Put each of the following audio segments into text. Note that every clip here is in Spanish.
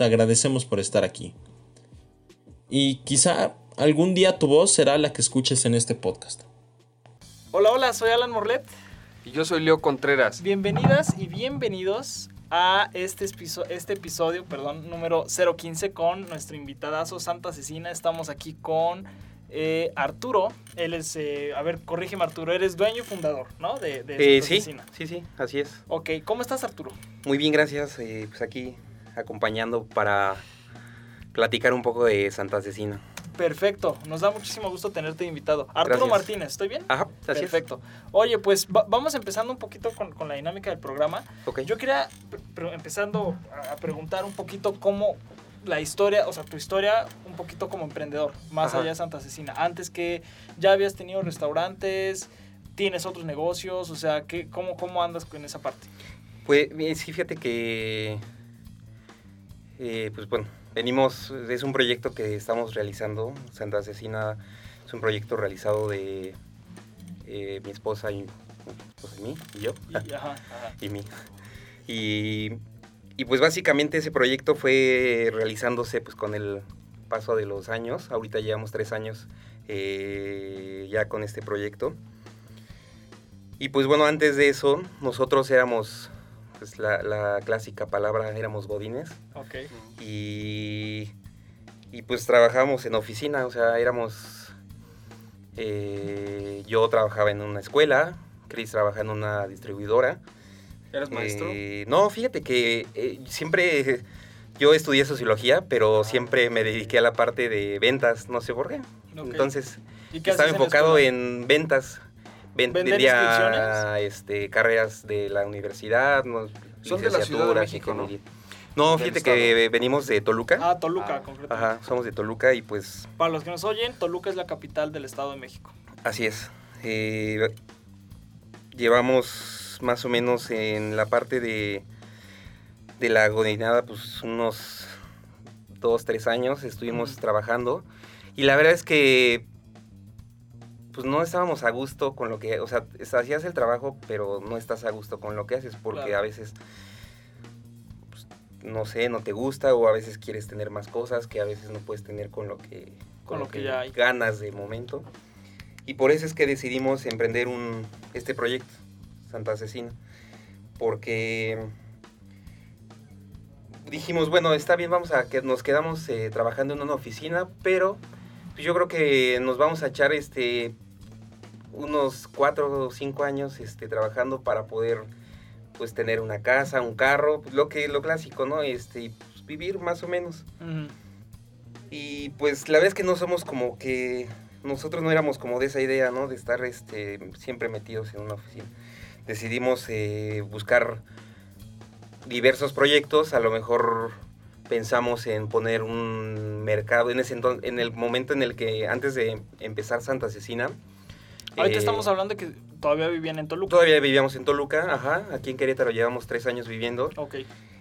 te agradecemos por estar aquí. Y quizá algún día tu voz será la que escuches en este podcast. Hola, hola, soy Alan Morlet. Y yo soy Leo Contreras. Bienvenidas y bienvenidos a este, este episodio, perdón, número 015 con nuestro invitadazo Santa Asesina. Estamos aquí con eh, Arturo. Él es, eh, a ver, corrígeme Arturo, eres dueño y fundador, ¿no? De, de eh, sí, sí, sí, así es. Ok, ¿cómo estás Arturo? Muy bien, gracias. pues aquí acompañando para platicar un poco de Santa Asesina. Perfecto, nos da muchísimo gusto tenerte invitado. Arturo Martínez, ¿estoy bien? Ajá, Perfecto. Oye, pues vamos empezando un poquito con, la dinámica del programa. Yo quería, empezando a preguntar un poquito cómo la historia, o sea, tu historia un poquito como emprendedor, más allá de Santa Asesina. Antes que ya habías tenido restaurantes, tienes otros negocios, o sea, ¿qué, cómo, ¿cómo andas con esa parte? Pues sí, fíjate que eh, pues bueno, venimos, es un proyecto que estamos realizando, Santa Asesina es un proyecto realizado de eh, mi esposa y pues, mí, y yo, y, mí. Y, pues básicamente ese proyecto fue realizándose pues con el paso de los años, ahorita llevamos tres años eh, ya con este proyecto. Y pues bueno, antes de eso, nosotros éramos pues la, clásica palabra éramos godines. Ok. Y, y pues trabajábamos en oficina, o sea, éramos... Eh, yo trabajaba en una escuela, Chris trabaja en una distribuidora. ¿Eres maestro? Eh, no, fíjate que eh, siempre... Yo estudié sociología, pero siempre me dediqué a la parte de ventas, no sé por qué. Entonces, estaba enfocado en ventas vendía este, carreras de la universidad, no, ¿Son de la Ciudad de México, ¿no? No, fíjate que venimos de Toluca. Ah, Toluca, ah. concretamente. Ajá, somos de Toluca y pues... Para los que nos oyen, Toluca es la capital del Estado de México. Así es. Eh, llevamos más o menos en la parte de, de la godinada, pues unos dos, tres años estuvimos trabajando. Y la verdad es que pues no estábamos a gusto con lo que, o sea, hacías el trabajo, pero no estás a gusto con lo que haces porque a veces, pues, no sé, no te gusta o a veces quieres tener más cosas que a veces no puedes tener con lo que, con, lo que, ya hay. ganas de momento. Y por eso es que decidimos emprender un, este proyecto, Santa Asesina, porque dijimos, bueno, está bien, vamos a que nos quedamos eh, trabajando en una oficina, pero pues yo creo que nos vamos a echar este unos cuatro o cinco años este, trabajando para poder pues tener una casa, un carro, lo que lo clásico, ¿no? Este, y pues, vivir más o menos. Y pues la verdad es que no somos como que nosotros no éramos como de esa idea, ¿no? De estar este, siempre metidos en una oficina. Decidimos eh, buscar diversos proyectos, a lo mejor pensamos en poner un mercado en ese en el momento en el que antes de empezar Santa Asesina. Ahorita eh, estamos hablando de que todavía vivían en Toluca. Todavía vivíamos en Toluca, ajá. Aquí en Querétaro llevamos tres años viviendo. Ok.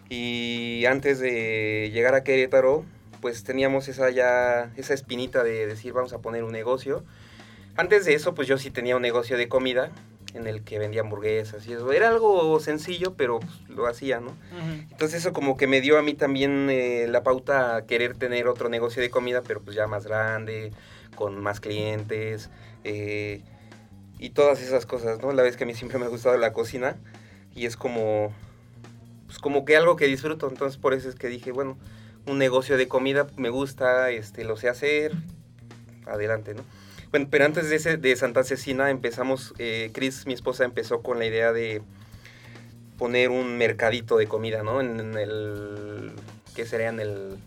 Y antes de llegar a Querétaro, pues teníamos esa ya, esa espinita de decir vamos a poner un negocio. Antes de eso, pues yo sí tenía un negocio de comida en el que vendía hamburguesas y eso. Era algo sencillo, pero pues, lo hacía, ¿no? Entonces eso como que me dio a mí también eh, la pauta a querer tener otro negocio de comida, pero pues ya más grande, con más clientes eh, y todas esas cosas, ¿no? La vez que a mí siempre me ha gustado la cocina y es como, pues como que algo que disfruto. Entonces por eso es que dije, bueno, un negocio de comida me gusta, este, lo sé hacer, adelante, ¿no? Bueno, pero antes de, ese, de Santa Cecina empezamos, eh, Chris, mi esposa, empezó con la idea de poner un mercadito de comida, ¿no? En, el, ¿qué sería? En el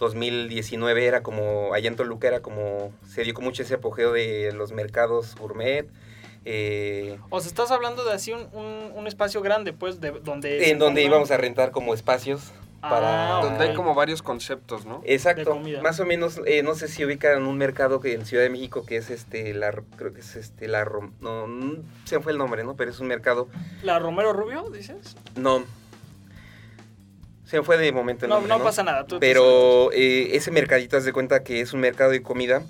2019 era como, allá en Toluca era como, se dio con mucho ese apogeo de los mercados gourmet. Eh, o sea, estás hablando de así un, un, espacio grande, pues, de donde... En donde íbamos a rentar como espacios Para... Ah, Donde hay como varios conceptos, ¿no? Exacto. Más o menos, eh, no sé si ubican un mercado que en Ciudad de México que es este, la, creo que es este, la, no, se fue el nombre, ¿no? Pero es un mercado. ¿La Romero Rubio, dices? No. Se fue de momento el no, nombre, no, pasa nada. Pero eh, ese mercadito, haz de cuenta que es un mercado de comida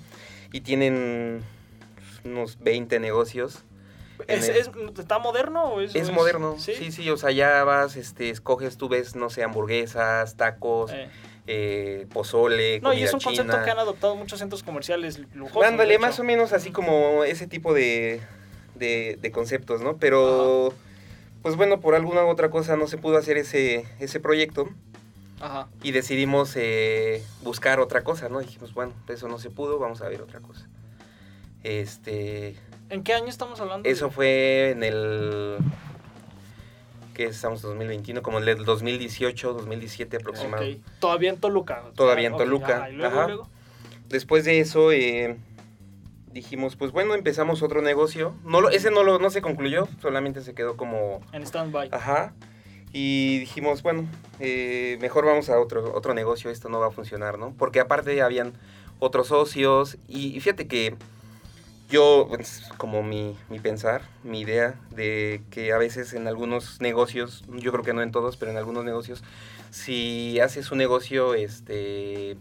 y tienen unos 20 negocios ¿Es, ¿Está moderno o es, es moderno, ¿Sí? ¿Sí? o sea, ya vas, este, escoges, tú ves, no sé, hamburguesas, tacos, eh. Eh, pozole, No, y es un concepto que han adoptado muchos centros comerciales lujosos. Ándale, más o menos así como ese tipo de, de, conceptos, ¿no? Pero, pues bueno, por alguna otra cosa no se pudo hacer ese, ese proyecto. Ajá. Y decidimos eh, buscar otra cosa, ¿no? dijimos, bueno, eso no se pudo, vamos a ver otra cosa. Este, ¿En qué año estamos hablando? Eso fue en el... ¿Qué estamos? 2021, como el del 2018, 2017 aproximadamente. Todavía en Toluca. Todavía en Toluca. Después de eso eh, dijimos, pues bueno, empezamos otro negocio. No ese no, lo, no se concluyó, solamente se quedó como... En stand-by. Ajá. Y dijimos, bueno, eh, mejor vamos a otro, otro negocio, esto no va a funcionar, ¿no? Porque aparte habían otros socios y fíjate que yo, pues, como mi, mi, pensar, mi idea de que a veces en algunos negocios, yo creo que no en todos, pero en algunos negocios, si haces un negocio este,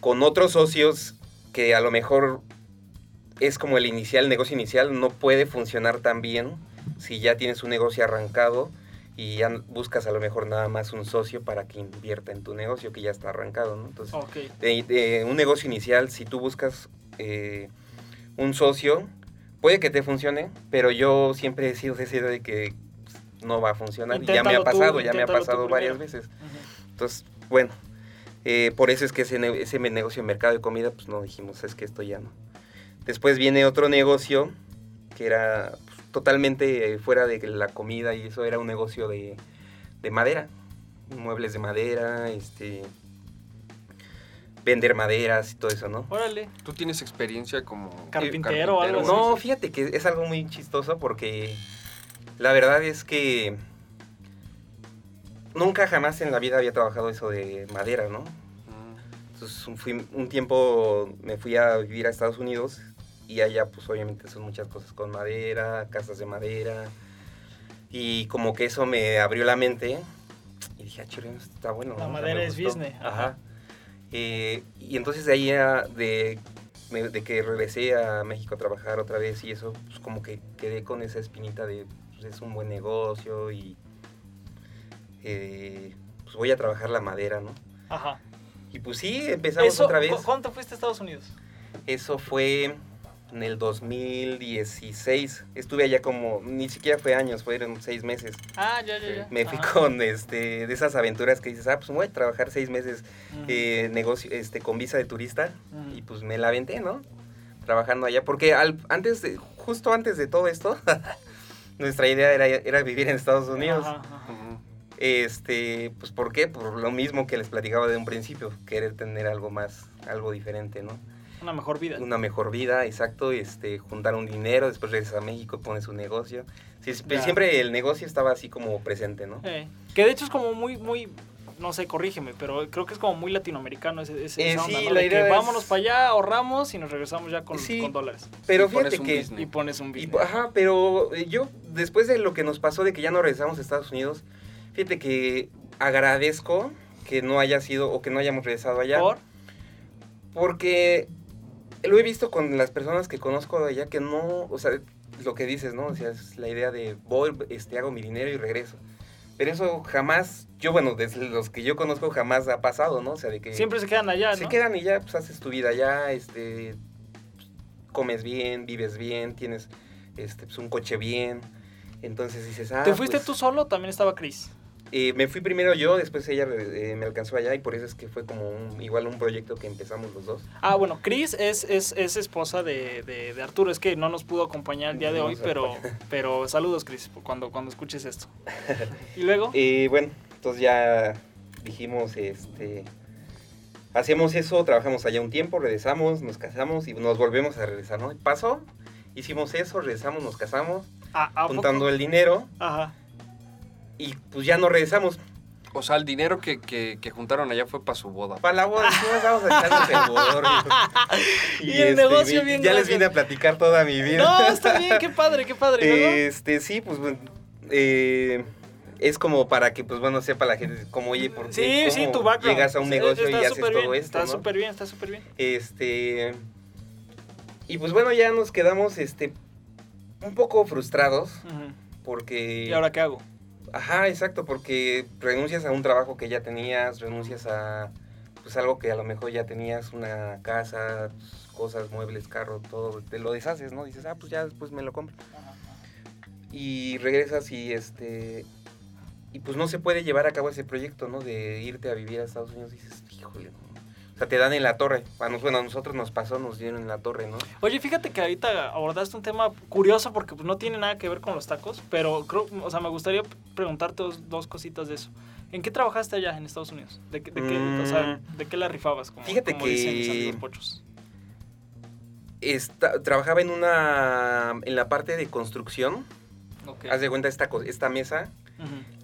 con otros socios que a lo mejor es como el inicial, el negocio inicial, no puede funcionar tan bien si ya tienes un negocio arrancado y ya buscas a lo mejor nada más un socio para que invierta en tu negocio que ya está arrancado, ¿no? Entonces, de, un negocio inicial, si tú buscas eh, un socio, puede que te funcione, pero yo siempre he sido decidido de que no va a funcionar. ya me ha pasado, ya me ha pasado varias veces. Entonces, bueno, eh, por eso es que ese, ese negocio de mercado de comida, pues no dijimos, es que esto ya no. Después viene otro negocio que era pues, totalmente fuera de la comida y eso era un negocio de, de madera, muebles de madera, este vender maderas y todo eso, ¿no? Órale. ¿Tú tienes experiencia como carpintero, o algo así? No, fíjate que es algo muy chistoso porque la verdad es que nunca jamás en la vida había trabajado eso de madera, ¿no? Entonces fui, un tiempo me fui a vivir a Estados Unidos y allá pues obviamente son muchas cosas con madera, casas de madera y como que eso me abrió la mente y dije, ah, está bueno. La madera es business. Ajá. Eh, y entonces de ahí de, de, que regresé a México a trabajar otra vez y eso, pues como que quedé con esa espinita de, pues es un buen negocio y eh, pues voy a trabajar la madera, ¿no? Ajá. Y pues sí, empezamos otra vez. ¿Cuánto fuiste a Estados Unidos? Eso fue en el 2016. Estuve allá como, ni siquiera fue años, fueron seis meses. Ah, ya, ya, ya. Me fui con este, de esas aventuras que dices, ah, pues voy a trabajar seis meses eh, negocio, este, con visa de turista. Y pues me la aventé, ¿no? Trabajando allá. Porque al, antes de, justo antes de todo esto, nuestra idea era, era, vivir en Estados Unidos. Este, pues ¿por qué? Por lo mismo que les platicaba de un principio, querer tener algo más, algo diferente, ¿no? Una mejor vida. Una mejor vida, exacto. Este, juntar un dinero, después regresas a México, pones un negocio. siempre el negocio estaba así como presente, ¿no? que de hecho es como muy, muy, no sé, corrígeme, pero creo que es como muy latinoamericano ese, ese eh, sí, la idea vámonos para allá, ahorramos y nos regresamos ya con, con dólares. Pero y fíjate que... Y pones un business. ajá, pero eh, yo, después de lo que nos pasó de que ya no regresamos a Estados Unidos, fíjate que agradezco que no haya sido o que no hayamos regresado allá. ¿Por? Porque lo he visto con las personas que conozco de allá que no, o sea, lo que dices, ¿no? O sea, es la idea de voy, este, hago mi dinero y regreso. Pero eso jamás, yo bueno, desde los que yo conozco jamás ha pasado, ¿no? O sea, de que... Siempre se quedan allá, ¿no? Se quedan y ya, pues haces tu vida allá, este, comes bien, vives bien, tienes, este, pues un coche bien. Entonces dices, ah... ¿Te fuiste pues tú solo también estaba Chris? Me fui primero yo, después ella eh, me alcanzó allá y por eso es que fue como un, igual un proyecto que empezamos los dos. Ah, bueno, Cris es, es, es, esposa de, de, Arturo, es que no nos pudo acompañar el día de hoy, pero, pero saludos Cris cuando, cuando escuches esto. ¿Y luego? Y bueno, entonces ya dijimos, este, hacemos eso, trabajamos allá un tiempo, regresamos, nos casamos y nos volvemos a regresar, ¿no? Pasó, hicimos eso, regresamos, nos casamos, ah, juntando el dinero. Ajá y pues ya no regresamos. O sea, el dinero que, que, que juntaron allá fue para su boda. Para la boda, vamos a el bodor. Y el negocio bien Ya les vine a platicar toda mi vida. No, está bien, qué padre, qué padre, ¿no? Este, sí, pues, bueno, eh, es como para que, pues, bueno, sepa la gente, como, oye, ¿por Sí, qué? sí, tu. Llegas a un Está- negocio y haces todo bien, esto, Está ¿no? súper bien, está súper bien. Este, y pues, bueno, ya nos quedamos, este, un poco frustrados, porque... ¿Y ahora qué hago? Ajá, exacto, porque renuncias a un trabajo que ya tenías, renuncias a pues algo que a lo mejor ya tenías, una casa, cosas, muebles, carro, todo, te lo deshaces, ¿no? Dices, ah, pues ya después me lo compro. Y regresas y este y pues no se puede llevar a cabo ese proyecto, ¿no? De irte a vivir a Estados Unidos, dices, híjole, ¿no? O sea, te dan en la torre. A nos- bueno, a nosotros nos pasó, nos dieron en la torre, ¿no? Oye, fíjate que ahorita abordaste un tema curioso porque pues, no tiene nada que ver con los tacos, pero creo, o sea, me gustaría preguntarte dos, dos cositas de eso. ¿En qué trabajaste allá en Estados Unidos? ¿De, qué- de qué, o sea, ¿de qué la rifabas? Como, Fíjate como que- dicen mis amigos pochos. Esta- trabajaba en una en la parte de construcción. Ok. Haz de cuenta esta esta mesa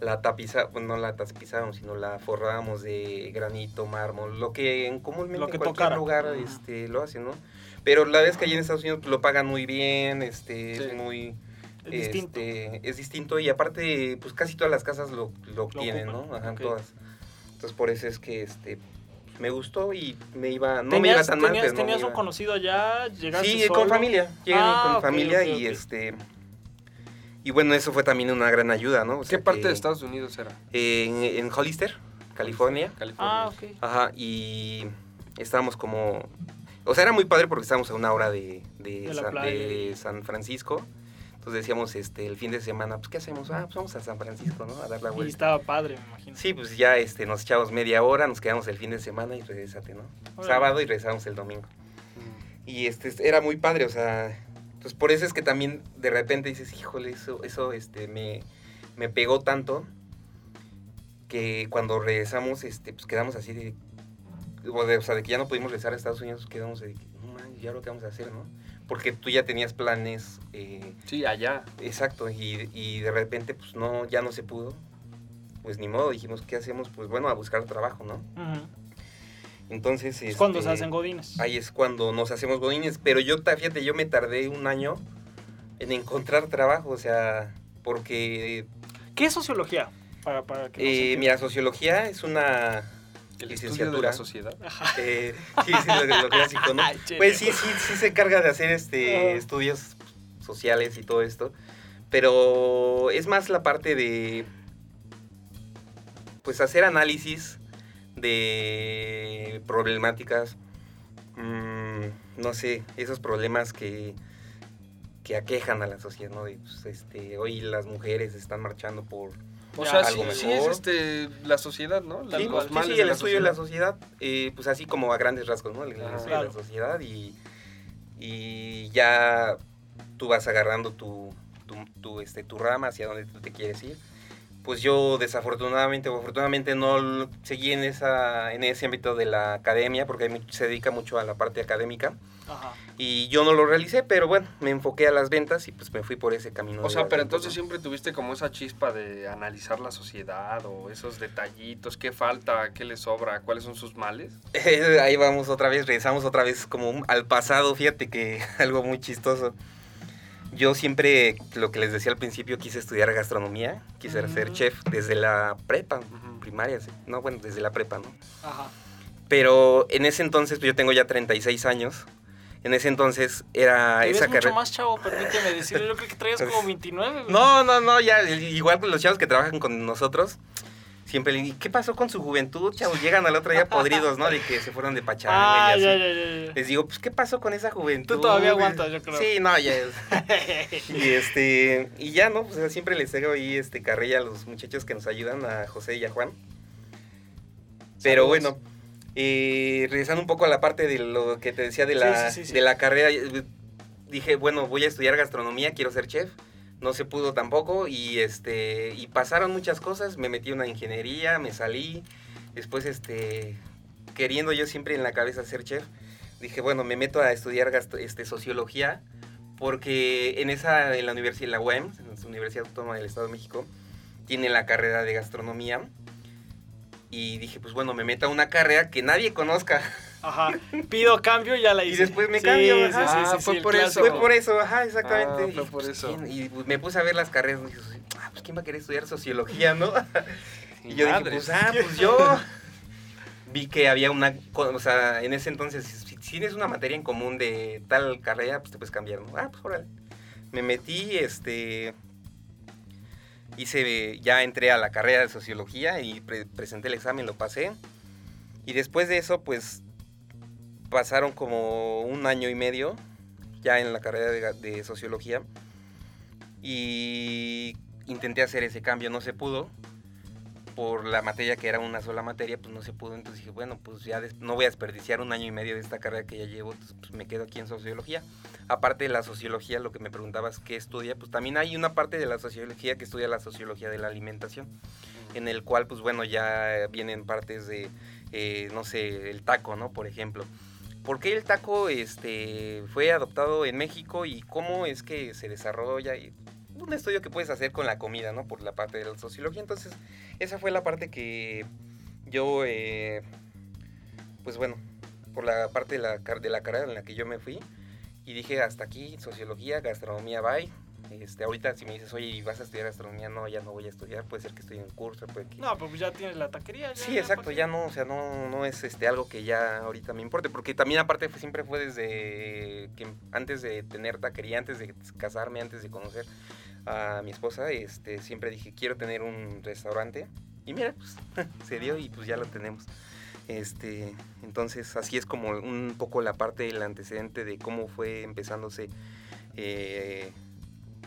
La tapiza, bueno, no la tapizábamos, sino la forrábamos de granito, mármol, lo que en comúnmente Lo que en cualquier tocara. lugar este, lo hacen, ¿no? Pero la vez que allí en Estados Unidos lo pagan muy bien, este, Sí. es muy Es distinto. este, es distinto y aparte pues casi todas las casas lo, lo tienen, ocupan, ¿no? Ajá, todas. Entonces por eso es que este me gustó y me iba no me iba ¿Tenías, tan mal, tenías, no me tenías un iba- conocido allá? ¿Llegaste Sí, solo? con familia. Llegué Ah, con ok, familia y este y bueno, eso fue también una gran ayuda, ¿no? O ¿Qué parte que- de Estados Unidos era? en, en Hollister, California. California. Ah, ok. Ajá, y estábamos como... O sea, era muy padre porque estábamos a una hora de, de, San, playa de y- San Francisco. Entonces decíamos, este, el fin de semana, pues, ¿qué hacemos? Ah, pues vamos a San Francisco, ¿no? A dar la Y vuelta. estaba padre, me imagino. Sí, pues ya este, nos echamos media hora, nos quedamos el fin de semana y regresate, ¿no? Sábado y regresamos el domingo. Mm. Y este, era muy padre, o sea, pues por eso es que también de repente dices, híjole, eso, eso este, me, me pegó tanto que cuando regresamos, este, pues quedamos así de, o, de- o sea, de que ya no pudimos regresar a Estados Unidos, quedamos de, que, no manches, ¿y ahora qué vamos a hacer, no? Porque tú ya tenías planes, eh, Sí, allá. exacto, y, y de repente, pues no, ya no se pudo. Pues ni modo, dijimos, ¿qué hacemos? Pues bueno, a buscar trabajo, ¿no? Ujú. Entonces, Es cuando se este, hacen godines. Ahí es cuando nos hacemos godines. Pero yo, fíjate, yo me tardé un año en encontrar trabajo, o sea, porque, ¿Qué es sociología? Para, para que eh, mira, sociología es una El de licenciatura. la sociedad. eh, sí, sí, lo, lo clásico, Pues sí, sí, sí se encarga de hacer este estudios sociales y todo esto. Pero es más la parte de, pues, hacer análisis de problemáticas, mm, no sé, esos problemas que, que aquejan a la sociedad, ¿no? De, pues, este, hoy las mujeres están marchando por... O sea, algo sí, sí es este, la sociedad, ¿no? La- Sí, pues, sí, sí, el la estudio de la sociedad. eh, pues así como a grandes rasgos, ¿no? El, estudio de la sociedad y, y ya tú vas agarrando tu, tu, tu, este, tu rama hacia donde tú te quieres ir. Pues yo desafortunadamente o afortunadamente no seguí en, esa, en ese ámbito de la academia porque se dedica mucho a la parte académica Ajá. y yo no lo realicé, pero bueno, me enfoqué a las ventas y pues me fui por ese camino. O sea, pero ventas, entonces siempre tuviste como esa chispa de analizar la sociedad o esos detallitos, qué falta, qué le sobra, cuáles son sus males. Ahí vamos otra vez, regresamos otra vez como al pasado, fíjate que algo muy chistoso. Yo siempre, lo que les decía al principio, quise estudiar gastronomía, quise ser Mm. chef desde la prepa, Ujú. primaria, sí. no, bueno, desde la prepa, ¿no? Ajá. Pero en ese entonces, pues, yo tengo ya 36 años, en ese entonces era Te ves esa mucho carrera... más chavo, permíteme decirlo. Yo creo que traías como 29. güey. No, no, no, ya, igual que los chavos que trabajan con nosotros, siempre le digo, ¿qué pasó con su juventud, chavos? Llegan al otro día podridos, ¿no? De que se fueron de pachanga Ah, y ya, así. ya, ya, ya. Les digo, pues, ¿qué pasó con esa juventud? Tú todavía aguantas, yo creo. Sí, no, ya. y este, y ya, ¿no? Pues siempre les hago ahí este carrilla a los muchachos que nos ayudan, a José y a Juan. Pero Saludos. bueno, eh, regresando un poco a la parte de lo que te decía de la, Sí, sí, sí, sí. de la carrera, eh, dije, bueno, voy a estudiar gastronomía, quiero ser chef. No se pudo tampoco y este y pasaron muchas cosas, me metí en una ingeniería, me salí, después este queriendo yo siempre en la cabeza ser chef, dije, bueno, me meto a estudiar este sociología porque en esa en la universidad la UEM, en la Universidad Autónoma del Estado de México, tiene la carrera de gastronomía Y dije, pues bueno, me meto a una carrera que nadie conozca. Ajá. Pido cambio y ya la hice. Y después me cambio. Sí, ajá. sí, sí, Ah, fue por eso. Fue por eso, ajá, exactamente. Ah, fue Y, por pues, eso. ¿quién? Y pues, me puse a ver las carreras. Y dije, ah, pues ¿quién va a querer estudiar sociología, no? y yo dije, pues, ah, pues yo vi que había una, o sea, en ese entonces, si, si tienes una materia en común de tal carrera, pues te puedes cambiar, ¿no? Ah, pues órale. Me metí, este, hice, ya entré a la carrera de sociología y pre- presenté el examen, lo pasé. Y después de eso, pues, pasaron como un año y medio ya en la carrera de, sociología y intenté hacer ese cambio, no se pudo por la materia que era una sola materia, pues no se pudo, entonces dije, bueno, pues ya no voy a desperdiciar un año y medio de esta carrera que ya llevo, entonces pues me quedo aquí en sociología. Aparte de la sociología, lo que me preguntabas, ¿qué estudia? Pues también hay una parte de la sociología que estudia la sociología de la alimentación, en el cual, pues bueno, ya vienen partes de, eh, no sé, el taco, ¿no? Por ejemplo. ¿Por qué el taco este, fue adoptado en México y cómo es que se desarrolla? Y un estudio que puedes hacer con la comida, ¿no? Por la parte de la sociología. Entonces, esa fue la parte que yo, eh, pues bueno, por la parte de la, de la carrera en la que yo me fui. Y dije, hasta aquí, sociología, gastronomía, bye. Este, ahorita si me dices, oye, ¿vas a estudiar gastronomía? No, ya no voy a estudiar. Puede ser que estudie un curso, puede que... No, pues ya tienes la taquería. ya- Sí, exacto, ¿para ya no, o sea, no, no es este algo que ya ahorita me importe, porque también aparte fue- siempre fue desde que antes de tener taquería, antes de casarme, antes de conocer a mi esposa, este, siempre dije, quiero tener un restaurante, y mira, pues se dio y pues ya lo tenemos. Este, entonces así es como un poco la parte del antecedente de cómo fue empezándose eh,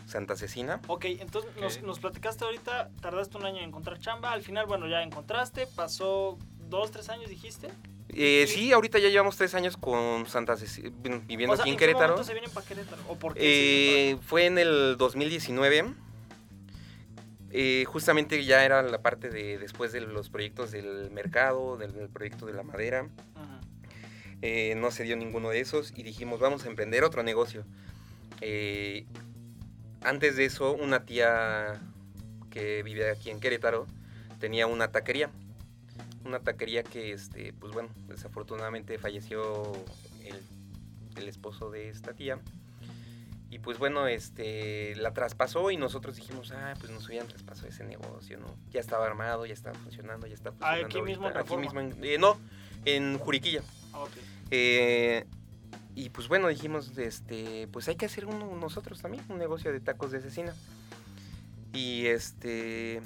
Santa Cecina. Ok, entonces Nos, platicaste ahorita, tardaste un año en encontrar chamba, al final, bueno, ya encontraste, pasó dos, tres años, dijiste. Eh, sí, ahorita ya llevamos tres años con Santa Cecina, viviendo o sea, aquí en Querétaro. se vienen para Querétaro? ¿O por qué? Eh, fue en el 2019. Eh, justamente ya era la parte de después de los proyectos del mercado, del, del proyecto de la madera. Eh, no se dio ninguno de esos y dijimos, vamos a emprender otro negocio. Antes de eso, una tía que vive aquí en Querétaro tenía una taquería. Una taquería que, este, pues bueno, desafortunadamente falleció el, el esposo de esta tía. Y pues bueno, este, la traspasó y nosotros dijimos, ah, pues nos hubieran traspasado ese negocio, ¿no? Ya estaba armado, ya estaba funcionando, ya está Ah, funcionando. aquí mismo en ahorita. Aquí Reforma. mismo en- eh, no, en Juriquilla. Ah. Eh, y pues bueno, dijimos, este, pues hay que hacer uno nosotros también, un negocio de tacos de cecina. Y este,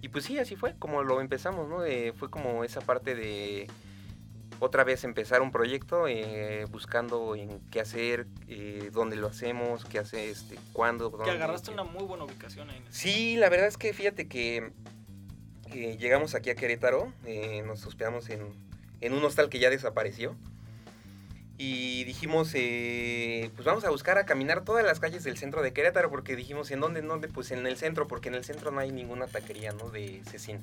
y pues sí, así fue como lo empezamos, ¿no? Eh, fue como esa parte de otra vez empezar un proyecto, eh, buscando en qué hacer, eh, dónde lo hacemos, qué hace, este, cuándo, Que dónde, agarraste qué- una muy buena ubicación ahí. en Sí, la verdad es que fíjate que llegamos aquí a Querétaro, nos hospedamos en, en un hostal que ya desapareció. Y dijimos, eh, pues vamos a buscar a caminar todas las calles del centro de Querétaro, porque dijimos, ¿en dónde? ¿En dónde? Pues en el centro, porque en el centro no hay ninguna taquería, ¿no? De cecina.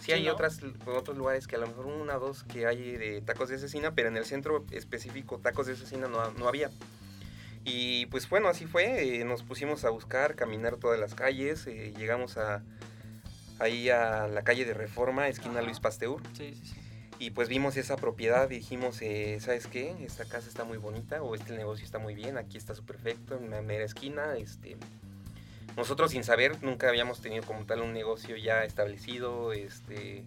Sí, Sí, hay ¿no? otras, otros lugares que a lo mejor una o dos que hay de tacos de cecina, pero en el centro específico tacos de cecina no, no había. Y pues bueno, así fue, eh, nos pusimos a buscar, caminar todas las calles, eh, llegamos a ahí a la calle de Reforma, esquina Ajá. Luis Pasteur, Sí, sí, sí. Y pues vimos esa propiedad y dijimos, eh, ¿sabes qué? Esta casa está muy bonita o este negocio está muy bien, aquí está su perfecto, en la mera esquina, este... Nosotros sin saber, nunca habíamos tenido como tal un negocio ya establecido, este...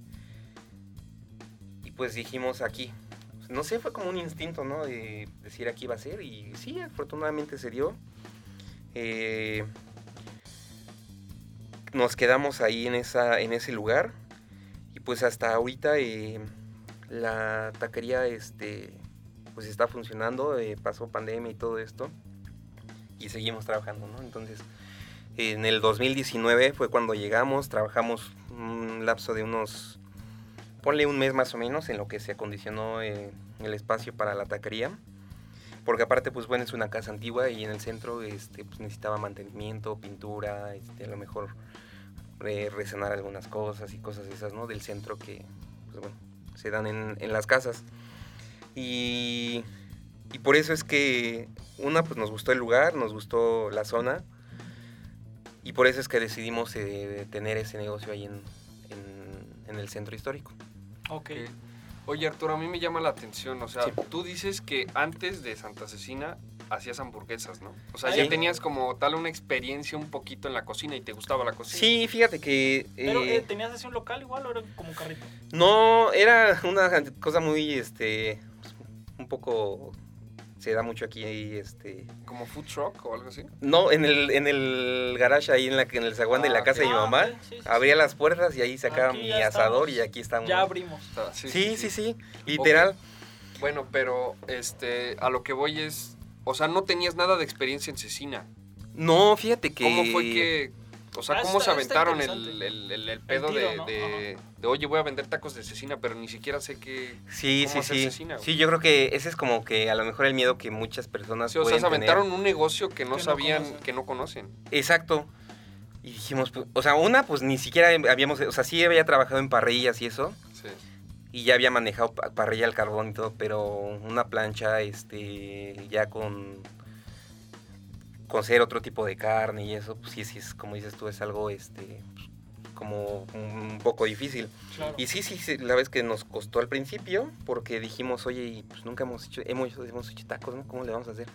Y pues dijimos aquí, no sé, fue como un instinto, ¿no? De decir aquí va a ser y sí, afortunadamente se dio. Eh, nos quedamos ahí en, esa, en ese lugar y pues hasta ahorita eh, la taquería este, pues está funcionando, eh, pasó pandemia y todo esto y seguimos trabajando, ¿no? Entonces en el 2019 fue cuando llegamos, trabajamos un lapso de unos, ponle un mes más o menos en lo que se acondicionó eh, el espacio para la taquería. Porque aparte, pues bueno, es una casa antigua y en el centro este, pues, necesitaba mantenimiento, pintura, este, a lo mejor eh, algunas cosas y cosas esas, ¿no? Del centro que, pues bueno, se dan en, en las casas. Y, y por eso es que, una, pues nos gustó el lugar, nos gustó la zona. Y por eso es que decidimos eh, tener ese negocio ahí en, en, en el centro histórico. Ok. Oye, Arturo, a mí me llama la atención. O sea, Sí. tú dices que antes de Santa Cecina hacías hamburguesas, ¿no? O sea, Ah, ya tenías como tal una experiencia un poquito en la cocina y te gustaba la cocina. Sí, fíjate que... Pero, eh, eh, ¿tenías así un local igual o era como un carrito? No, era una cosa muy, este, pues, un poco, se da mucho aquí, este, ¿Como food truck o algo así? no, en el, en el garage ahí en, la, en el zaguán de Ah, la casa de mi mamá, Ah, sí, sí, abría sí. las puertas y ahí sacaba Aquí mi asador estamos. y aquí estamos. Ya abrimos. Sea, Sí, sí, sí, literal. Bueno, pero este, a lo que voy es, o sea, no tenías nada de experiencia en cecina. No, fíjate que... ¿Cómo fue que, o sea, Ah, cómo está- se aventaron el, el, el- el pedo tiro, de, ¿no? de, de, oye, voy a vender tacos de cecina, pero ni siquiera sé qué... Sí, cómo sí, hacer sí. cecina? Sí, yo creo que ese es como que a lo mejor el miedo que muchas personas Sí, o sea, se tener. aventaron un negocio que no Que sabían, que no conocen. Exacto. Y dijimos, pues, o sea, una, pues ni siquiera habíamos, o sea, sí había trabajado en parrillas y eso, Sí. Y ya había manejado pa- parrilla al carbón y todo, pero una plancha, este, ya con, con ser otro tipo de carne y eso, pues sí, sí, es, como dices tú, es algo, este, como un poco difícil. Claro. Y sí, sí, sí, la vez que nos costó al principio, porque dijimos, oye, y pues nunca hemos hecho, hemos, hemos hecho tacos, ¿no? ¿Cómo le vamos a hacer?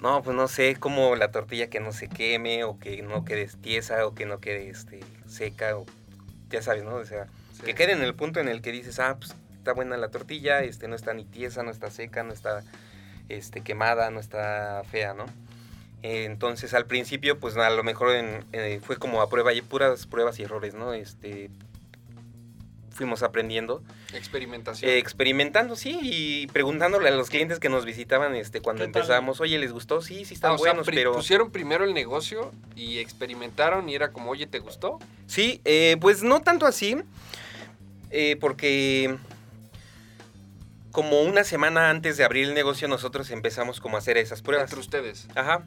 No, pues no sé, como la tortilla que no se queme, o que no quede tiesa, o que no quede este, seca, o ya sabes, ¿no? O sea, sí. que quede en el punto en el que dices, ah, pues está buena la tortilla, este, no está ni tiesa, no está seca, no está este, quemada, no está fea, ¿no? Entonces al principio, pues a lo mejor en- eh, fue como a prueba y puras pruebas y errores, ¿no? Este, fuimos aprendiendo, Experimentación. eh, experimentando, sí, y preguntándole a los clientes que nos visitaban este, cuando empezamos, oye, ¿les gustó? Sí, sí están Ah, sea, buenos, pri- pero... pusieron primero el negocio y experimentaron y era como, oye, ¿te gustó? Sí, eh, pues no tanto así, eh, porque como una semana antes de abrir el negocio nosotros empezamos como a hacer esas pruebas. Entre ustedes. Ajá.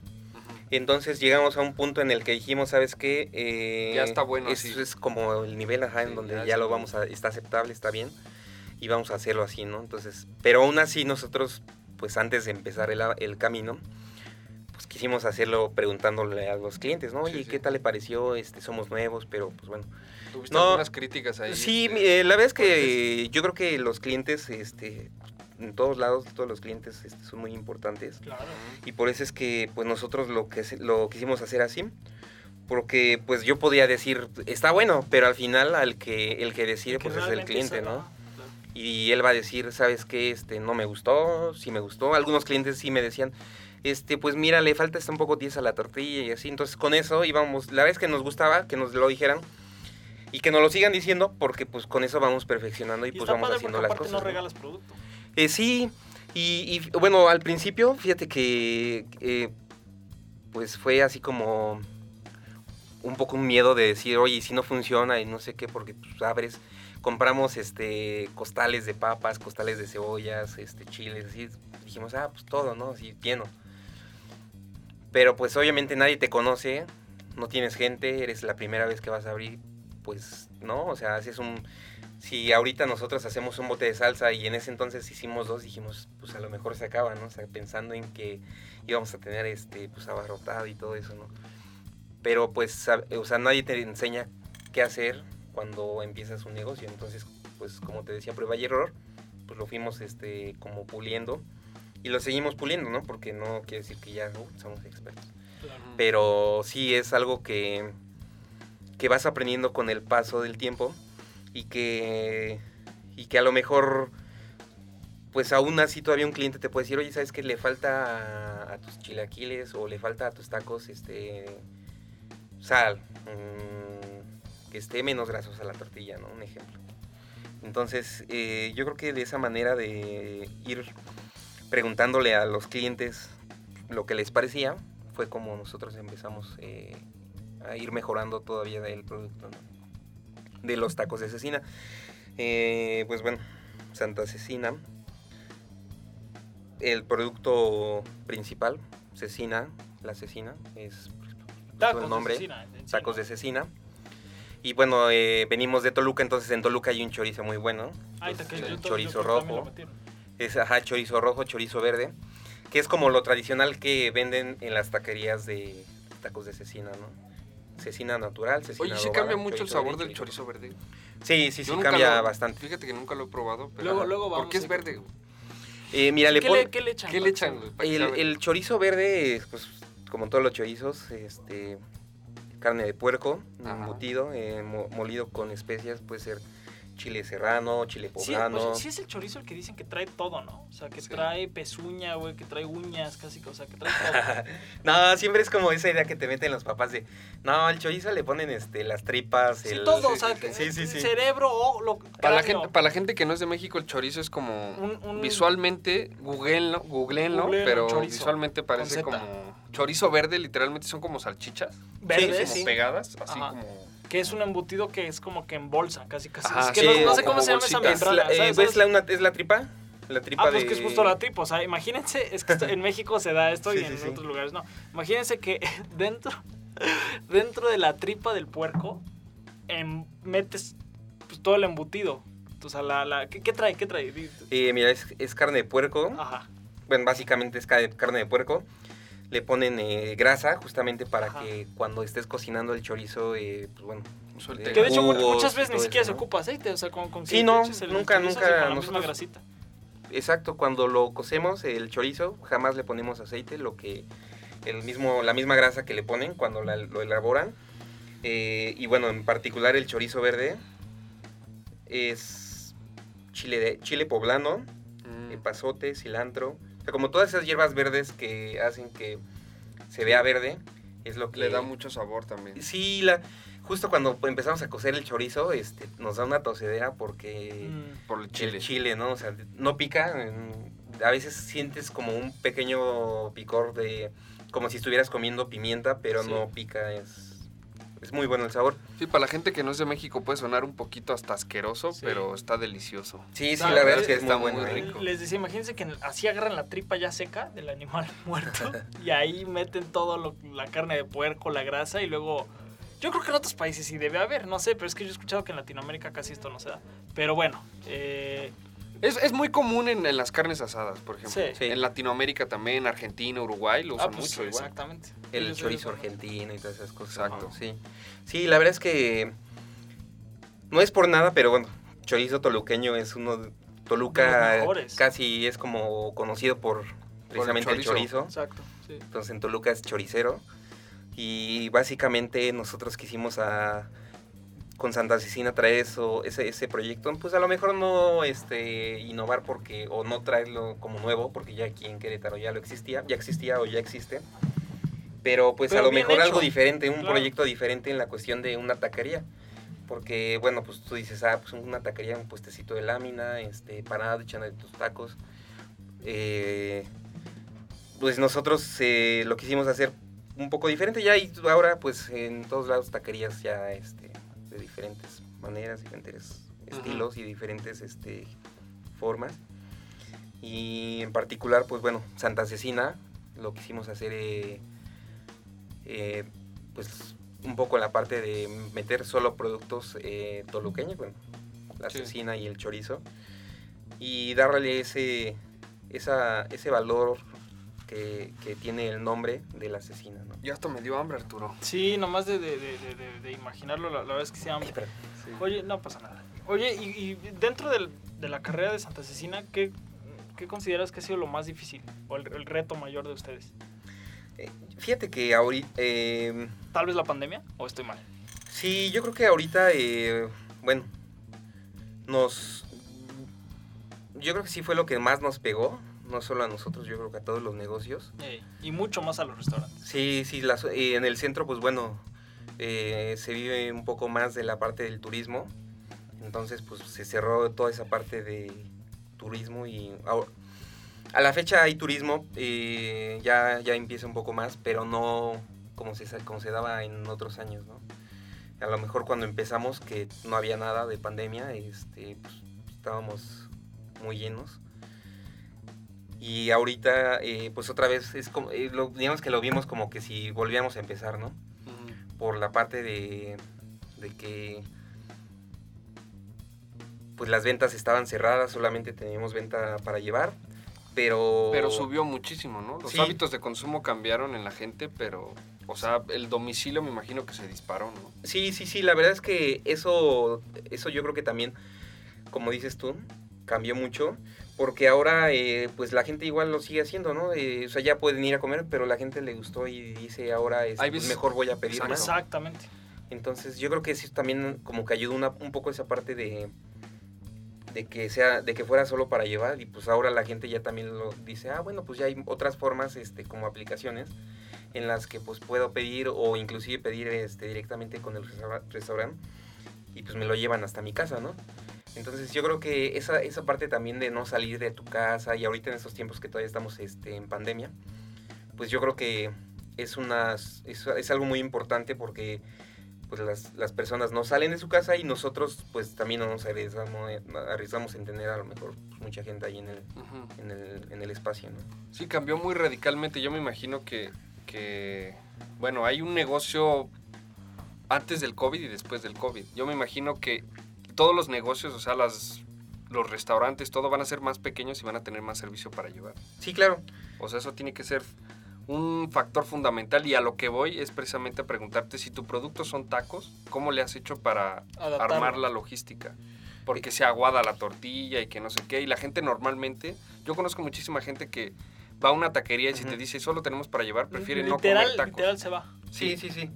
Entonces llegamos a un punto en el que dijimos, ¿sabes qué? Eh, Ya está bueno Eso es como el nivel, ajá, Sí, en donde ya lo vamos a, está aceptable, está bien, y vamos a hacerlo así, ¿no? Entonces, pero aún así nosotros, pues antes de empezar el, el camino, pues quisimos hacerlo preguntándole a los clientes, ¿no? Sí, Oye, sí. ¿qué tal le pareció? Este, somos nuevos, pero pues bueno. Tuviste No. algunas críticas ahí. Sí, este, eh, la verdad es que yo creo que los clientes, este, en todos lados, todos los clientes este, son muy importantes. Claro. Y por eso es que pues nosotros lo que lo quisimos hacer así. Porque pues yo podía decir, está bueno, pero al final al que el que decide Que pues es el cliente, ¿no? claro. Y él va a decir, ¿sabes qué? Este, no me gustó, sí me gustó. Algunos clientes sí me decían, este, pues mira, le falta está un poco tiesa la tortilla y así. Entonces con eso íbamos, la vez que nos gustaba, que nos lo dijeran y que nos lo sigan diciendo, porque pues con eso vamos perfeccionando y, Y pues vamos padre haciendo las cosas. no regalas producto. Eh, sí, y, y, bueno, al principio, fíjate que eh, pues fue así como un poco un miedo de decir, oye, ¿y si no funciona y no sé qué, porque pues abres, compramos este costales de papas, costales de cebollas, este chiles, así, dijimos, ah, pues todo, ¿no? Así lleno. Pero pues obviamente nadie te conoce, no tienes gente, eres la primera vez que vas a abrir, pues no, o sea, haces un, si ahorita nosotros hacemos un bote de salsa y en ese entonces hicimos dos, dijimos, pues a lo mejor se acaba, ¿no? O sea, pensando en que íbamos a tener este, pues abarrotado y todo eso, ¿no? Pero pues, o sea, nadie te enseña qué hacer cuando empiezas un negocio. Entonces, pues como te decía, prueba y error, pues lo fuimos este, como puliendo y lo seguimos puliendo, ¿no? Porque no quiere decir que ya uh, somos expertos. Pero sí es algo que, que vas aprendiendo con el paso del tiempo y que, y que a lo mejor, pues aún así todavía un cliente te puede decir, oye, ¿sabes qué? Le falta a, a tus chilaquiles o le falta a tus tacos este sal, mm, que esté menos grasosa la tortilla, ¿no? Un ejemplo. Entonces, eh, yo creo que de esa manera de ir preguntándole a los clientes lo que les parecía, fue como nosotros empezamos eh, a ir mejorando todavía el producto ¿no? de los tacos de cecina. Eh, pues bueno, Santa Cecina, el producto principal, cecina, la cecina, es Tacos el nombre, de cecina, tacos de cecina. Y bueno, eh, venimos de Toluca, entonces en Toluca hay un chorizo muy bueno. Que Entonces, yo el chorizo yo rojo. Es ajá, chorizo rojo, chorizo verde, que es como lo tradicional que venden en las taquerías de tacos de cecina, ¿no? Cecina natural, cecina Oye, ¿sí adobada, cambia mucho el sabor del chorizo. chorizo verde? Sí, sí, sí, Yo cambia lo- bastante. Fíjate que nunca lo he probado, pero... Luego- luego ¿Por vamos qué es verde? Eh, mira, le ¿Qué, pon- le, ¿Qué le echan? ¿Qué le echan? el, chorizo verde, es, pues, como todos los chorizos, este, carne de puerco, Ajá. embutido, eh, mo- molido con especias, puede ser chile serrano, chile Sí, poblano. pues, sí es el chorizo el que dicen que trae todo, ¿no? O sea, que Sí. trae pezuña, güey, que trae uñas, casi, o sea, que trae todo. no, siempre es como esa idea que te meten los papás de, no, al chorizo le ponen este, las tripas, Sí, el... todo, sí, o sea, sí, que sí, sí, sí. cerebro o lo Para la, gente, para la gente que no es de México, el chorizo es como... Un- un- Visualmente, googleenlo, googleenlo, Googleenlo, pero chorizo, visualmente parece como... Chorizo verde, literalmente son como salchichas. Verde, sí, como sí. pegadas, así Ajá. como... Que es un embutido que es como que en bolsa, casi, casi. Es que sí, no, no sé cómo se llama esa. Es membrana. la, eh, ¿sabes? ¿ves ¿sabes? la, una- es la tripa? La tripa Ah, pues de... que es justo la tripa. O sea, imagínense, es que en México se da esto Sí, y en sí. otros lugares no. Imagínense que dentro, dentro de la tripa del puerco em, metes pues, todo el embutido. O sea, la, la, ¿qué, qué trae? ¿Qué trae? Eh, mira, es, es carne de puerco. Ajá. Bueno, básicamente es ca- carne de puerco. Le ponen eh, grasa justamente para Ajá. que cuando estés cocinando el chorizo, eh, pues bueno. Suelte. Que de hecho jugos muchas veces ni siquiera eso, se ¿no? ocupa aceite. O sea, con, con Sí, que no, nunca, chorizo nunca con la misma grasita. Exacto, cuando lo cocemos el chorizo, jamás le ponemos aceite, lo que el mismo, la misma grasa que le ponen cuando la- lo elaboran. Eh, y bueno, en particular el chorizo verde es chile, de, chile poblano, Mm. epazote, cilantro. O sea, como todas esas hierbas verdes que hacen que se vea verde, es lo que Le da mucho sabor también. Sí, la, justo cuando empezamos a cocer el chorizo, este, nos da una tosedera porque Mm. Por el chile. el chile, ¿no? O sea, no pica. mm, A veces sientes como un pequeño picor de, como si estuvieras comiendo pimienta, pero Sí. no pica. Es, es muy bueno el sabor. Sí, para la gente que no es de México puede sonar un poquito hasta asqueroso, Sí. pero está delicioso. Sí, sí, la verdad es que es está muy bueno. ¿eh? rico. Les decía, imagínense que así agarran la tripa ya seca del animal muerto y ahí meten todo lo, la carne de puerco, la grasa y luego... Yo creo que en otros países sí debe haber, no sé, pero es que yo he escuchado que en Latinoamérica casi esto no se da. Pero bueno, eh, Es, es muy común en, en las carnes asadas, por ejemplo. Sí. Sí. En Latinoamérica también, Argentina, Uruguay, lo usan ah, pues, mucho igual. exactamente. El Ellos- chorizo argentino y todas esas cosas. Exacto. ¿no? Sí. sí, la verdad es que no es por nada, pero bueno, chorizo toluqueño es uno de... Toluca mejores. casi es como conocido por precisamente el chorizo. chorizo. Exacto, sí. Entonces en Toluca es choricero. Y básicamente nosotros quisimos a, con Santa Cecina traer eso, ese, ese proyecto. Pues a lo mejor no este, innovar porque, o no traerlo como nuevo, porque ya aquí en Querétaro ya lo existía, ya existía o ya existe. Pero pues Pero a lo mejor algo diferente, un Claro. proyecto diferente en la cuestión de una taquería. Porque, bueno, pues tú dices, ah, pues una taquería, un puestecito de lámina, este, parado, echando tus tacos. Eh, pues nosotros eh, lo quisimos hacer un poco diferente ya y ahora pues en todos lados taquerías ya este, de diferentes maneras, diferentes Ujú. estilos y diferentes este, formas. Y en particular, pues bueno, Santa Cecina lo quisimos hacer eh, eh, pues un poco en la parte de meter solo productos eh, toluqueños, bueno, la Sí. cecina y el chorizo, y darle ese, esa, ese valor que, que tiene el nombre de la cecina, ¿no? Ya hasta me dio hambre, Arturo. Sí, nomás de, de, de, de- de- de imaginarlo, la, la verdad es que sí, hambre. Pero- Oye, no pasa nada. Oye, y, y dentro del- de la carrera de Santa Cecina, ¿qué, qué consideras que ha sido lo más difícil o el, el reto mayor de ustedes? eh, fíjate que ahorita, eh, ¿Tal vez la pandemia o estoy mal? sí, yo creo que ahorita, eh, bueno, nos, yo creo que sí fue lo que más nos pegó, no solo a nosotros, yo creo que a todos los negocios. Ey, y mucho más a los restaurantes. Sí, sí, las- eh, en el centro, pues bueno, eh, se vive un poco más de la parte del turismo. Entonces, pues se cerró toda esa parte de turismo y ahora- a la fecha hay turismo, eh, ya, ya empieza un poco más, pero no como se, como se daba en otros años, ¿no? A lo mejor cuando empezamos, que no había nada de pandemia, este, pues, estábamos muy llenos. Y ahorita, eh, pues otra vez, es como, eh, lo- digamos que lo vimos como que si volvíamos a empezar, ¿no? Por la parte de, de que pues las ventas estaban cerradas, solamente teníamos venta para llevar, pero... Pero subió muchísimo, ¿no? Los Sí. hábitos de consumo cambiaron en la gente, pero O sea, el domicilio me imagino que se disparó, ¿no? Sí, sí, sí, la verdad es que eso, eso yo creo que también, como dices tú, cambió mucho, porque ahora eh, pues la gente igual lo sigue haciendo, ¿no? Eh, o sea, ya pueden ir a comer, pero la gente le gustó y dice ahora es, pues, mejor voy a pedir más. Exactamente. Entonces yo creo que sí también como que ayudó una- un poco esa parte de de que sea de que fuera solo para llevar y pues ahora la gente ya también lo dice ah bueno pues ya hay otras formas este como aplicaciones en las que pues puedo pedir o inclusive pedir este directamente con el restaura- restaurante y pues me lo llevan hasta mi casa no entonces yo creo que esa, esa parte también de no salir de tu casa y ahorita en estos tiempos que todavía estamos este, en pandemia pues yo creo que es una es, es algo muy importante porque pues las, las personas no salen de su casa y nosotros pues también no nos arriesgamos, arriesgamos en tener a lo mejor pues, mucha gente ahí en el, Ujú. en el, en el espacio, ¿no? Sí, cambió muy radicalmente. Yo me imagino que, que, bueno, hay un negocio antes del COVID y después del COVID. Yo me imagino que todos los negocios, o sea, las, los restaurantes, todo van a ser más pequeños y van a tener más servicio para llevar. Sí, claro. O sea, eso tiene que ser un factor fundamental y a lo que voy es precisamente a preguntarte si tu producto son tacos, ¿cómo le has hecho para Adaptarlo. armar la logística? Porque se aguada la tortilla y que no sé qué. Y la gente normalmente, yo conozco muchísima gente que va a una taquería y si te dice solo tenemos para llevar, prefiere no comer tacos. literal se va. Sí, sí, sí.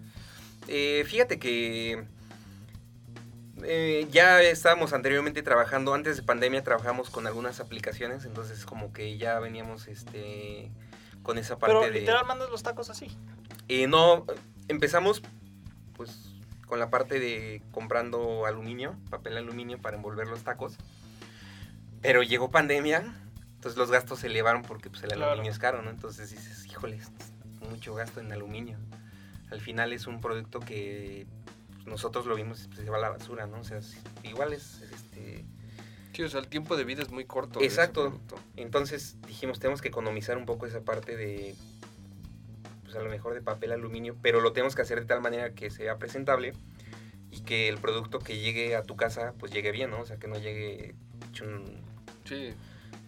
Eh, fíjate que eh, ya estábamos anteriormente trabajando, antes de pandemia trabajamos con algunas aplicaciones, entonces como que ya veníamos este con esa parte Pero de... literal mandas los tacos así. Eh, no, empezamos pues con la parte de comprando aluminio, papel aluminio para envolver los tacos. Pero llegó pandemia, entonces los gastos se elevaron porque pues, el Claro. aluminio es caro, ¿no? Entonces dices, híjole, mucho gasto en aluminio. Al final es un producto que nosotros lo vimos pues, se va a la basura, ¿no? O sea, es- igual es este Sí, o sea, el tiempo de vida es muy corto. Exacto. Entonces dijimos, tenemos que economizar un poco esa parte de, pues a lo mejor de papel aluminio, pero lo tenemos que hacer de tal manera que sea presentable y que el producto que llegue a tu casa, pues llegue bien, ¿no? O sea, que no llegue hecho un, Sí,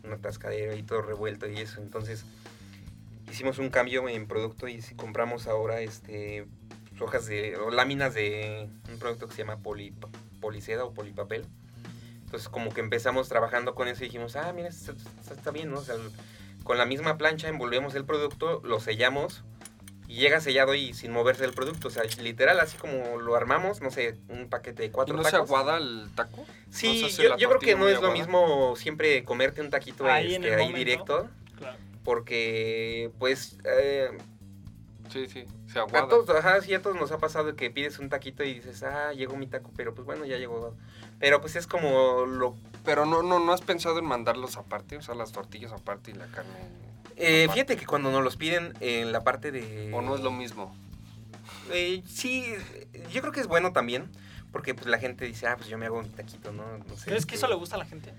un atascadero y todo revuelto y eso. Entonces hicimos un cambio en producto y si compramos ahora este hojas de, o láminas de un producto que se llama poli, poliseda o polipapel. Entonces como que empezamos trabajando con eso y dijimos, ah, mira, esto, esto está bien, ¿no? O sea, el- con la misma plancha envolvemos el producto, lo sellamos y llega sellado y sin moverse el producto. O sea, literal, así como lo armamos, no sé, un paquete de ¿Y cuatro no se tacos. aguada el taco? Sí, ¿No se yo, yo creo que no es lo aguada? mismo siempre comerte un taquito Ahí en este, el ahí momento. directo, Claro. porque pues eh, Sí, sí, se a aguada. todos, ajá, sí, a todos nos ha pasado que pides un taquito y dices, ah, llegó mi taco, pero pues bueno, ya llegó. Pero pues es como lo... Pero no, no, no has pensado en mandarlos aparte, o sea, las tortillas aparte y la carne. eh, fíjate que cuando nos los piden en la parte de... O no es lo mismo. Eh, sí, yo creo que es bueno también, porque pues la gente dice, ah, pues yo me hago mi taquito, ¿no? no sé, ¿Crees que este, eso le gusta a la gente?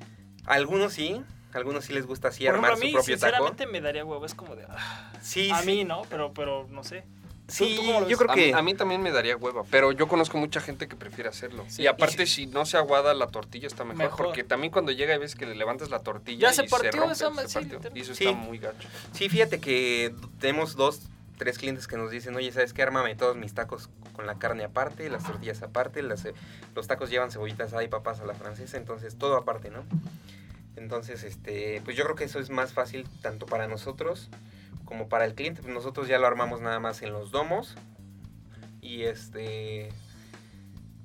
A algunos sí, a algunos sí les gusta así Por ejemplo, armar a mí, su propio taco. sinceramente, me daría huevo. Es como de. ah, Sí, a sí, mí, ¿no? Pero, pero no sé. sí, ¿tú cómo lo yo ves? creo A que... mí, a mí también me daría hueva, pero yo conozco mucha gente que prefiere hacerlo. Sí, y aparte, y si no se aguada la tortilla, está mejor, Mejor. Porque también cuando llega hay veces que le levantas la tortilla Ya y se partió rompe, esa se sí, partió. literal. Y eso Sí. está muy gacho. Sí, fíjate que tenemos dos, tres clientes que nos dicen, oye, ¿sabes qué? Ármame todos mis tacos con la carne aparte, las tortillas aparte, las, eh, los tacos llevan cebollitas y papas a la francesa, entonces todo aparte, ¿no? Entonces, este, pues yo creo que eso es más fácil tanto para nosotros como para el cliente. Pues nosotros ya lo armamos nada más en los domos y este...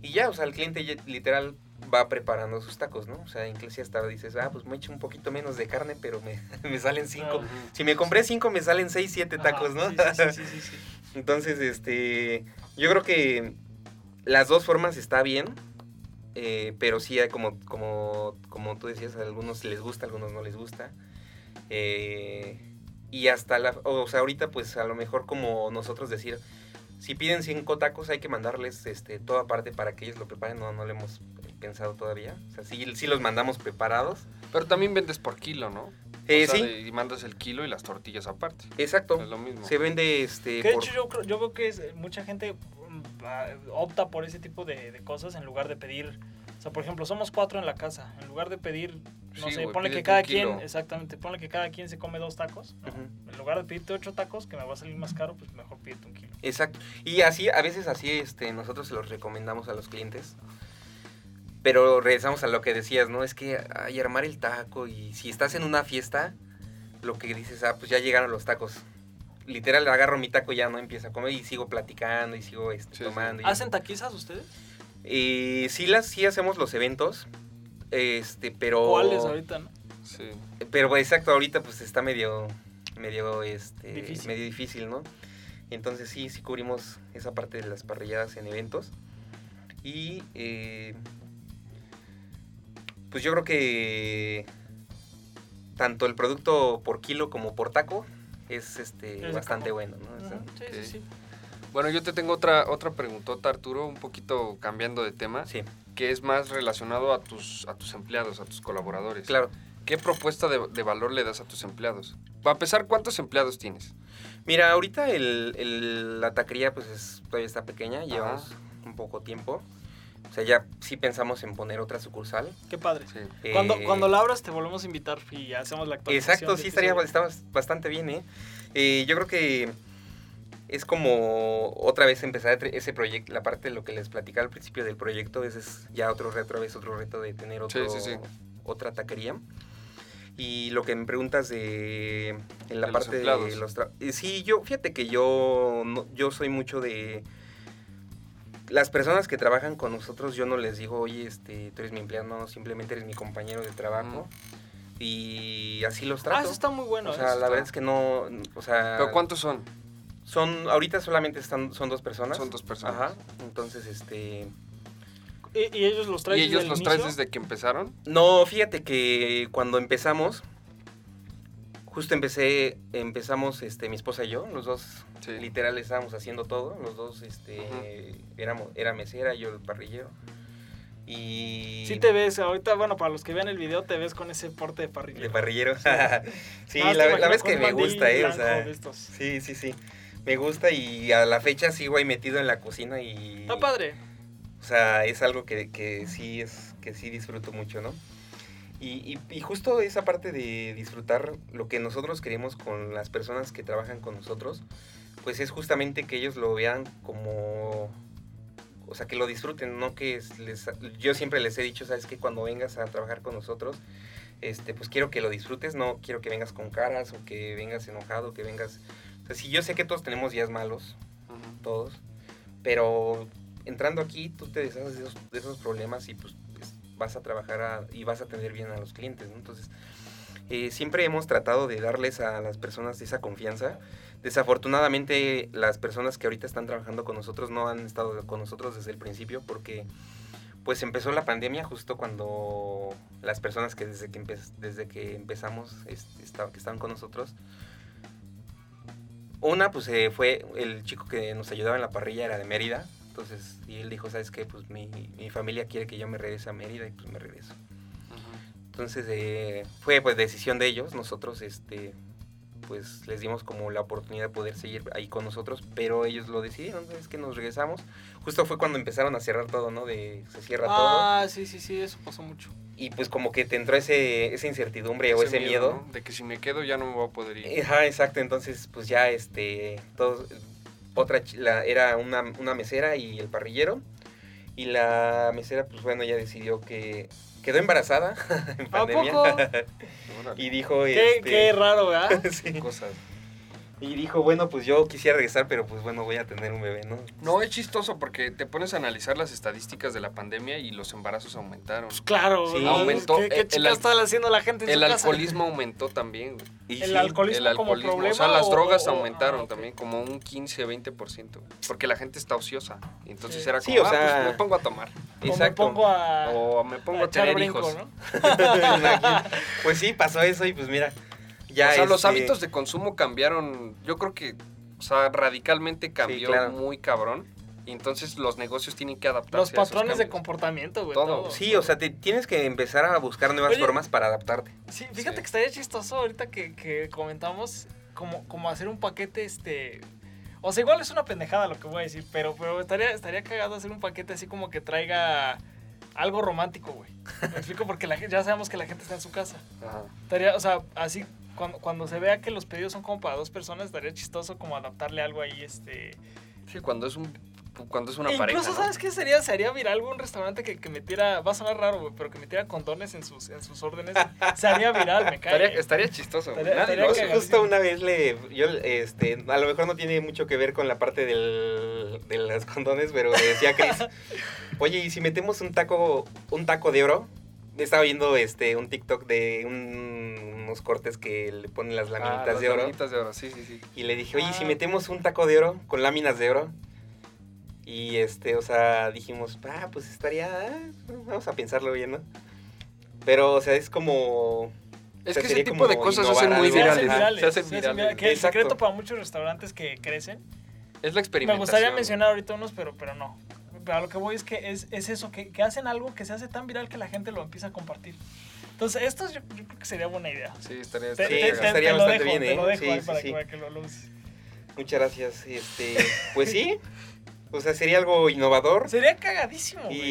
Y ya, o sea, el cliente ya literal va preparando sus tacos, ¿no? O sea, incluso hasta dices, ah, pues me echo un poquito menos de carne, pero me, me salen cinco. Si me compré cinco, me salen seis, siete tacos, ¿no? Sí, sí, sí, sí, sí. Entonces, este, yo creo que las dos formas está bien, eh, pero sí hay como, como, como tú decías, a algunos les gusta, a algunos no les gusta. Eh, y hasta la, o sea, ahorita pues a lo mejor como nosotros decir, si piden cinco tacos hay que mandarles este, toda parte para que ellos lo preparen, no, no lo hemos pensado todavía. O sea, sí, sí los mandamos preparados. Pero también vendes por kilo, ¿no? Eh, O sea, sí, de- y mandas el kilo y las tortillas aparte. exacto. Es lo mismo. Se vende este... Que de por- hecho yo creo, yo veo que es- mucha gente opta por ese tipo de, de cosas en lugar de pedir. O sea, por ejemplo, somos cuatro en la casa. En lugar de pedir, no Sí, sé, güey, ponle que cada kilo. quien, exactamente, ponle que cada quien se come dos tacos. En lugar de pedirte ocho tacos, que me va a salir más caro, pues mejor pídete un kilo. Exacto. Y así, a veces así, este, nosotros se los recomendamos a los clientes. Pero regresamos a lo que decías, ¿no? Es que hay armar el taco y si estás en una fiesta, lo que dices, ah, pues ya llegaron los tacos. Literal, agarro mi taco y ya no empiezo a comer y sigo platicando y sigo este, Sí, sí. tomando. y- ¿Hacen taquizas ustedes? Eh, sí, las, sí hacemos los eventos, este, pero... ¿Cuáles ahorita, no? Sí. Pero exacto, ahorita pues está medio, medio, este, Difícil. medio difícil, ¿no? Entonces sí, sí cubrimos esa parte de las parrilladas en eventos. Y eh, pues yo creo que tanto el producto por kilo como por taco es este Es bastante como- bueno, ¿no? Sí, sí. Bueno, yo te tengo otra, otra preguntota, Arturo, un poquito cambiando de tema, sí, que es más relacionado a tus, a tus empleados, a tus colaboradores. claro. ¿Qué propuesta de, de valor le das a tus empleados? Para empezar, ¿cuántos empleados tienes? Mira, ahorita el, el- la taquería pues es- todavía está pequeña, llevamos un poco tiempo. O sea, ya sí pensamos en poner otra sucursal. Qué padre. Sí. Cuando, Eh, cuando la abras te volvemos a invitar y hacemos la actualización. Exacto, sí, estaría bastante bien, ¿eh? Eh, Yo creo que es como otra vez empezar ese proyecto, la parte de lo que les platicaba al principio del proyecto, ese es ya otro reto, otra vez otro reto de tener otro, Sí, sí, sí. otra taquería. Y lo que me preguntas de en la De los parte de los eh, sí, yo fíjate que yo no- yo soy mucho de las personas que trabajan con nosotros, yo no les digo, oye, este, tú eres mi empleado, no, simplemente eres mi compañero de trabajo. Y así los trato. Ah, eso está muy bueno. O sea, la está- verdad es que no, o sea... ¿Pero cuántos son? Son, ahorita solamente están, son dos personas. Son dos personas. Ajá, entonces, este... ¿Y, y ellos los traen ¿Y ellos desde los traes desde que empezaron? No, fíjate que cuando empezamos, justo empecé, empezamos, este, mi esposa y yo, los dos, Sí. literal, estábamos haciendo todo, los dos, este, éramos, era mesera, yo el parrillero. Y... Sí te ves, ahorita, bueno, para los que vean el video, te ves con ese porte de parrilla. De parrillero. sí, la, la con que me gusta, eh, o sea... Sí, sí, sí. Me gusta y a la fecha sigo ahí metido en la cocina y... Está padre. O sea, es algo que, que sí es que sí disfruto mucho, ¿no? Y, y- y justo esa parte de disfrutar lo que nosotros queremos con las personas que trabajan con nosotros, pues es justamente que ellos lo vean como... O sea, que lo disfruten, no que es- les... Yo siempre les he dicho, ¿sabes? Que cuando vengas a trabajar con nosotros, este, pues quiero que lo disfrutes, no quiero que vengas con caras o que vengas enojado, que vengas... O sea, si yo sé que todos tenemos días malos, todos. Pero entrando aquí, tú te deshaces de esos, de esos problemas y pues, pues, vas a trabajar a- y vas a atender bien a los clientes. ¿no? Entonces, eh, siempre hemos tratado de darles a las personas esa confianza. Desafortunadamente, las personas que ahorita están trabajando con nosotros no han estado con nosotros desde el principio porque pues empezó la pandemia justo cuando las personas que desde que, empe- desde que empezamos este, esta- que estaban con nosotros una, pues eh, fue el chico que nos ayudaba en la parrilla, era de Mérida. Entonces, y él dijo, ¿sabes qué? Pues mi, mi familia quiere que yo me regrese a Mérida y pues me regreso. Entonces, eh, fue pues decisión de ellos. Nosotros, este, pues les dimos como la oportunidad de poder seguir ahí con nosotros, pero ellos lo decidieron, es que nos regresamos. Justo fue cuando empezaron a cerrar todo, ¿no? De se cierra todo. Ah, sí, sí, sí, eso pasó mucho. Y pues como que te entró ese, esa incertidumbre o ese miedo. ¿no? De que si me quedo ya no me voy a poder ir. Ajá, exacto. Entonces, pues ya, este, todos, otra, la, era una, una mesera y el parrillero. Y la mesera, pues bueno, ya decidió que quedó embarazada en ¿A pandemia. poco? Y dijo, Qué, este, qué raro, ¿verdad? sí. Cosas. Y dijo, bueno, pues yo quisiera regresar, pero pues bueno, voy a tener un bebé, ¿no? No, es chistoso porque te pones a analizar las estadísticas de la pandemia y los embarazos aumentaron. Pues claro, Sí. Aumentó, ¿Qué, qué el está haciendo la gente en El su casa? alcoholismo aumentó también. güey. Y El sí, alcoholismo El como alcoholismo. problema. O sea, las drogas o- aumentaron ah, también como un 15-20%. Porque la gente está ociosa. Y entonces Sí. era Sí, como, o "Ah, sea, pues me pongo a tomar. O me pongo a, O me pongo a, tener brinco, hijos. ¿no? pues sí, pasó eso y pues mira, ya o sea, los este, hábitos de consumo cambiaron. Yo creo que, o sea, radicalmente cambió claro. muy cabrón. Y entonces los negocios tienen que adaptarse. Los a esos patrones de comportamiento, güey. Todo. todo. Sí, o sea, te, tienes que empezar a buscar nuevas Oye. formas para adaptarte. Sí, fíjate Sí. que estaría chistoso ahorita que, que comentamos como, como hacer un paquete, este... O sea, igual es una pendejada lo que voy a decir, pero, pero estaría, estaría cagado hacer un paquete así como que traiga algo romántico, güey. Me explico porque la, ya sabemos que la gente está en su casa. Ajá. Estaría, o sea, así, cuando, cuando se vea que los pedidos son como para dos personas, estaría chistoso como adaptarle algo ahí, este... Sí, cuando es un cuando es una E pareja. Incluso, ¿no? ¿sabes qué sería? Sería viral algún restaurante que, que metiera, va a sonar raro, güey, pero que metiera condones en sus, en sus órdenes. Sería viral, me cae. Estaría, estaría chistoso. Estaría- estaría cagadísimo. justo una vez le, yo, este, a lo mejor no tiene mucho que ver con la parte del, de las condones, pero le decía a Chris, oye, ¿y si metemos un taco, un taco de oro? Estaba viendo este, un TikTok de un- unos cortes que le ponen las Ah, laminitas las de oro. laminitas de oro, sí, sí, sí. Y le dije, oye, ¿y si Ah. metemos un taco de oro con láminas de oro? Y este, o sea, dijimos, ah, pues estaría, ah, vamos a pensarlo bien, ¿no? Pero, o sea, es como... Es O sea, que ese tipo de cosas se hacen muy virales. virales. Se hacen se hacen virales. virales, Que el Exacto. secreto para muchos restaurantes que crecen. Es la Me experimentación. gustaría mencionar ahorita unos, pero, pero no. Pero a lo que voy es que es, es eso, que, que hacen algo que se hace tan viral que la gente lo empieza a compartir. Entonces, esto yo, yo creo que sería buena idea. Sí, estaría, estaría te- estaría te bastante dejo, bien, te lo ¿eh? dejo Sí, ahí sí, para, sí. Que, para que lo, uses. Muchas gracias. Este, pues sí. O sea, sería algo innovador. Sería cagadísimo, güey.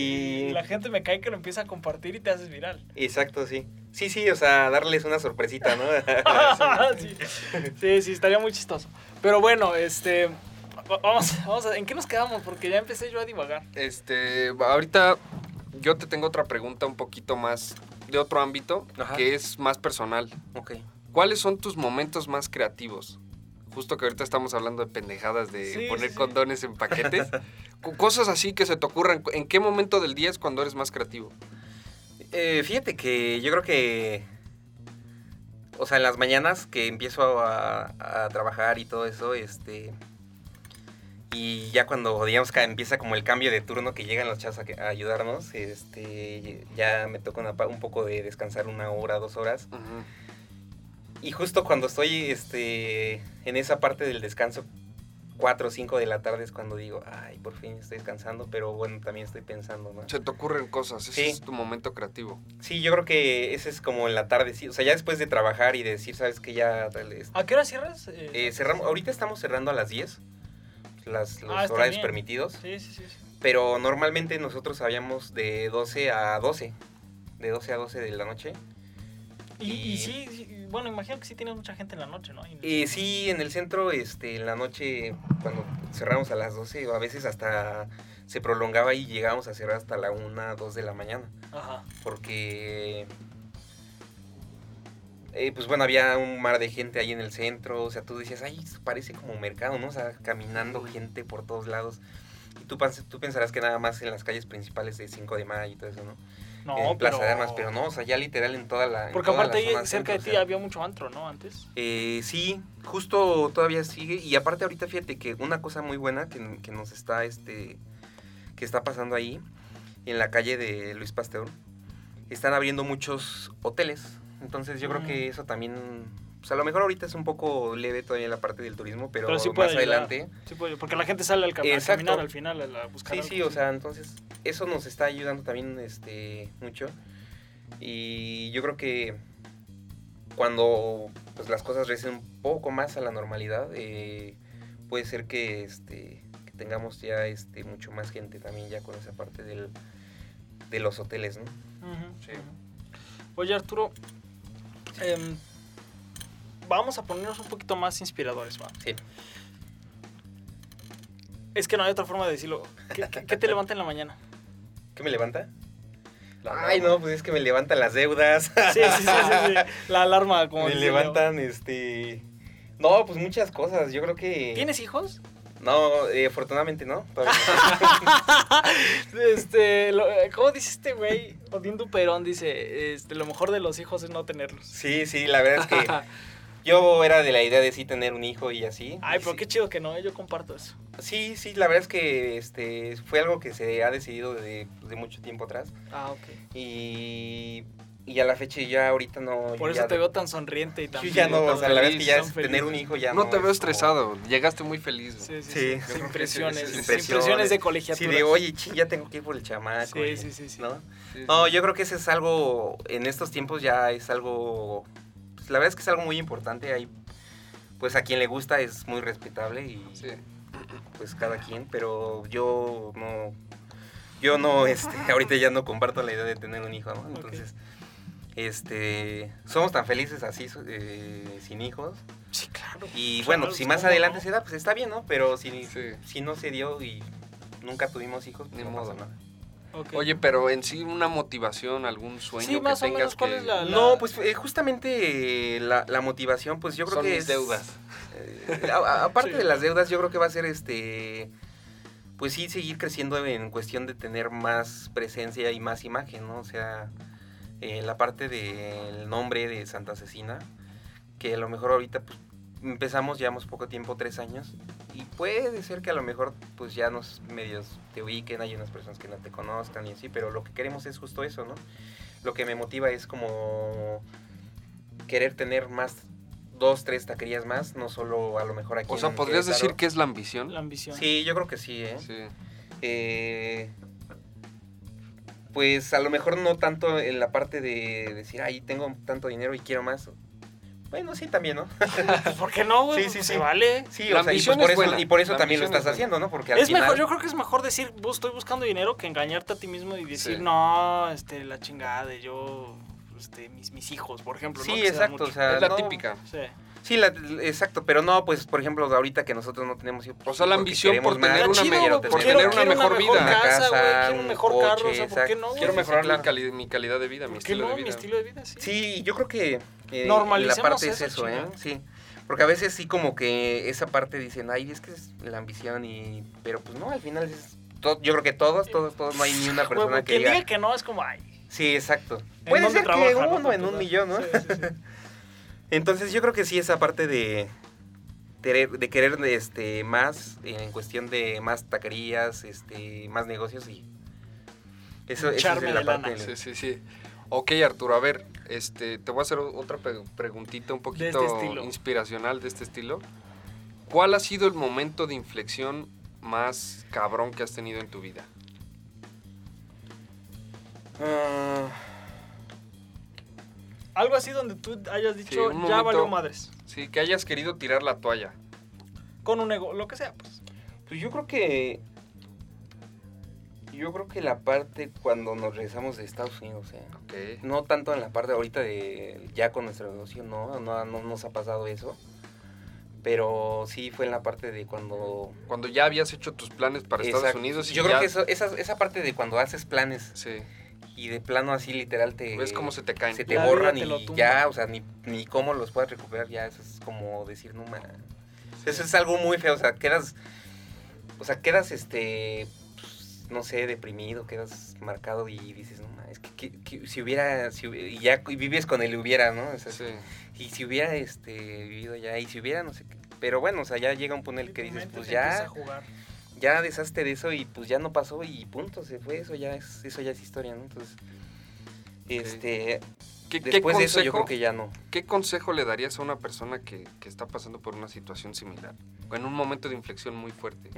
Y- la gente me cae que lo empieza a compartir y te haces viral. Exacto, sí. Sí, sí, o sea, darles una sorpresita, ¿no? sí. sí, sí, estaría muy chistoso. Pero bueno, este. va- Vamos, vamos a. ¿En qué nos quedamos? Porque ya empecé yo a divagar. Este, ahorita yo te tengo otra pregunta un poquito más de otro ámbito, Ajá. que es más personal. ok. ¿Cuáles son tus momentos más creativos? Justo que ahorita estamos hablando de pendejadas de Sí, poner sí, condones en paquetes. Co- Cosas así que se te ocurran. ¿En qué momento del día es cuando eres más creativo? Eh, fíjate que yo creo que. O sea, en las mañanas que empiezo a, a trabajar y todo eso, este. Y ya cuando, digamos, que empieza como el cambio de turno que llegan los chavos a, que- a ayudarnos, este, ya me toca una un poco de descansar una hora, dos horas. Y justo cuando estoy este, en esa parte del descanso, 4 o 5 de la tarde es cuando digo, ay, por fin estoy descansando, pero bueno, también estoy pensando, ¿no? Se te ocurren cosas. Ese Sí. es tu momento creativo. Sí, yo creo que ese es como en la tarde, sí, o sea, ya después de trabajar y de decir, ¿sabes que Ya tal, este, ¿A qué hora cierras? Eh, eh, cerramos, ahorita estamos cerrando a las 10, las, los Ah, horarios permitidos, Sí, sí, sí. sí. pero normalmente nosotros habíamos de 12 a 12, de 12 a 12 de la noche. Y, y Y- sí, sí, bueno, imagino que sí tienes mucha gente en la noche, ¿no? Y- Eh, sí, en el centro, este, en la noche, cuando cerramos a las 12, a veces hasta se prolongaba y llegábamos a cerrar hasta la 1, 2 de la mañana. Ajá. Porque, eh, pues bueno, había un mar de gente ahí en el centro. O sea, tú decías, ay, parece como mercado, ¿no? O sea, caminando gente por todos lados. Y tú, tú pensarás que nada más en las calles principales de 5 de mayo y todo eso, ¿no? No, en Plaza pero... de Armas, pero no, o sea, ya literal en toda la. Porque toda aparte la ahí cerca de ti o sea. había mucho antro, ¿no? Antes. Eh, sí, justo todavía sigue. Y aparte ahorita fíjate que una cosa muy buena que, que nos está, este, que está pasando ahí, en la calle de Luis Pasteur, están abriendo muchos hoteles. Entonces yo creo Mm. que eso también, pues a lo mejor ahorita es un poco leve todavía la parte del turismo, pero, Pero sí puede más ayudar. adelante. Sí, pues, porque la gente sale al, cam- a Exacto. caminar al final, a, la- a buscar Sí, algo, sí, o sea, entonces eso nos está ayudando también este, mucho. Y yo creo que cuando pues, las cosas recen un poco más a la normalidad, eh, puede ser que, este, que tengamos ya este, mucho más gente también ya con esa parte del, de los hoteles, ¿no? Sí. ujú. Oye, Arturo, em, vamos a ponernos un poquito más inspiradores, ¿va? Sí. Es que no hay otra forma de decirlo. ¿Qué, qué- qué te levanta en la mañana? ¿Qué me levanta? La Ay, no, pues es que me levantan las deudas. Sí, sí, sí, sí, sí. La alarma, como me levantan, este... No, pues muchas cosas. Yo creo que... ¿Tienes hijos? No, eh, afortunadamente no. Este, lo- eh, ¿cómo dice este güey? Odín Duperón dice, este, lo mejor de los hijos es no tenerlos. Sí, sí, la verdad es que yo era de la idea de sí tener un hijo y así. Ay, Y pero sí, qué chido que no, eh, yo comparto eso. Sí, sí, la verdad es que este fue algo que se ha decidido de, de mucho tiempo atrás. Ah, ok. Y, y a la fecha ya ahorita no. Por eso ya te veo tan sonriente y tan Yo ya no, o sea, la verdad es que feliz, ya es feliz. tener un hijo ya No no. te veo es como- estresado. Llegaste muy feliz. Sí, sí, Sí. sí. Sin sí, sí, sí. sin impresiones de Sí, colegiatura. de oye, ching, ya tengo que ir por el chamaco. Sí, y- sí, sí, sí. ¿no? Sí, sí. No, yo creo que ese es algo, en estos tiempos ya es algo, pues, la verdad es que es algo muy importante. Hay, pues a quien le gusta es muy respetable y Sí. pues cada quien, pero yo no, yo no, este, ahorita ya no comparto la idea de tener un hijo, ¿no? Entonces, Este, somos tan felices así, eh, sin hijos. Sí, claro. Y Claro, bueno, si más ¿cómo adelante no? se da, pues está bien, ¿no? Pero si, Sí. si no se dio y nunca tuvimos hijos, pues Ni no modo. pasa nada. Oye, pero en sí una motivación, algún sueño Sí, que más o tengas menos, ¿cuál que es la- No, pues eh, justamente eh, la, la motivación, pues yo creo son que mis es... deudas. Eh, a- aparte Sí. de las deudas, yo creo que va a ser este. Pues sí, seguir creciendo en cuestión de tener más presencia y más imagen, ¿no? O sea, eh, la parte del nombre de Santa Asesina, que a lo mejor ahorita pues, empezamos, llevamos poco tiempo, tres años, y puede ser que a lo mejor pues ya nos medios te ubiquen, hay unas personas que no te conozcan y así, pero lo que queremos es justo eso, ¿no? Lo que me motiva es como querer tener más, dos, tres taquerías más, no solo a lo mejor aquí O sea, en ¿podrías Querétaro. decir que es la ambición? La ambición. Sí, yo creo que sí, ¿eh? Sí. Eh, pues a lo mejor no tanto en la parte de decir, ay, tengo tanto dinero y quiero más. Bueno, sí, también, ¿no? Pues, ¿Por qué no, güey? Sí, sí, sí. se vale. Sí, La o sea, y, pues por es eso, buena. y por eso La también lo estás es haciendo, ¿no? Porque al Es final... mejor, yo creo que es mejor decir, "Bus, estoy buscando dinero que engañarte a ti mismo y decir, Sí. no, este, la chingada de yo, este, mis, mis hijos, por ejemplo. ¿no? Sí, da exacto, o sea, es la no- típica. Sí. Sí, la- exacto, pero no, pues, por ejemplo, ahorita que nosotros no tenemos hijos. O sea, la ambición por tener una chido, me- güey, por tener quiero- una quiero mejor vida. casa, güey, quiero un mejor carro, o sea, ¿por qué no? Quiero Sí, mejorar claro. mi, cali- mi calidad de vida, mi ¿Por qué estilo no? de Mi vida. estilo de vida, sí. Sí, yo creo que eh, la parte es eso, ¿eh? Sí. Porque a veces sí como que esa parte dicen, ay, es que es la ambición y... Pero pues no, al final es... yo creo que todos, todos, todos, no hay ni una persona que diga... que no es como, ay. Sí, exacto. ¿en Puede ser trabaja, que no? uno en un millón, ¿no? Sí, sí, sí. Entonces yo creo que sí esa parte de... De, de querer este más en cuestión de más taquerías, este, más negocios y eso, es la de parte lana. del- Sí, sí, sí. Ok, Arturo, a ver, este, te voy a hacer otra preguntita un poquito este estilo. inspiracional de este estilo. ¿Cuál ha sido el momento de inflexión más cabrón que has tenido en tu vida? Ah, Algo así donde tú hayas dicho, Sí, ya momento- valió madres. Sí, que hayas querido tirar la toalla. Con un ego, lo que sea, pues. Pues yo creo que. Yo creo que la parte cuando nos regresamos de Estados Unidos, ¿eh? Ok. No tanto en la parte ahorita de ya con nuestro negocio, no, no, no nos ha pasado eso. Pero sí fue en la parte de cuando. Cuando ya habías hecho tus planes para Estados Exacto. Unidos y Yo ya creo que eso, esa, esa parte de cuando haces planes Sí, y de plano así literal te. ves cómo se te caen. se te La borran te y ya, o sea, ni, ni cómo los puedes recuperar, ya eso es como decir, no man. Eso es algo muy feo, o sea, quedas, o sea, quedas, este, pues, no sé, deprimido, quedas marcado y dices, no man, es que, que- que si hubiera, si y ya y vives con el hubiera, ¿no? O sea, Sí. Y si hubiera, este, vivido ya, y si hubiera, no sé qué. Pero bueno, o sea, ya llega un punto en el que dices, pues ya, a jugar. Ya deshazte de eso y pues ya no pasó y punto, se fue, eso ya es, eso ya es historia, ¿no? Entonces, este, ¿Qué, qué después de eso yo consejo- creo que ya no. ¿Qué consejo le darías a una persona que, que está pasando por una situación similar? O en un momento de inflexión muy fuerte.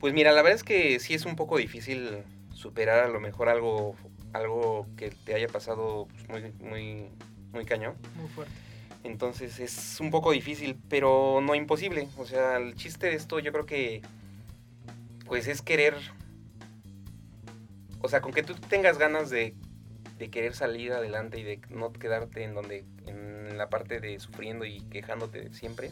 Pues mira, la verdad es que sí es un poco difícil superar a lo mejor algo, algo que te haya pasado pues, muy, muy, muy cañón. Muy fuerte. Entonces es un poco difícil, pero no imposible. O sea, el chiste de esto yo creo que pues es querer... O sea, con que tú tengas ganas de, de querer salir adelante y de no quedarte en donde en la parte de sufriendo y quejándote siempre.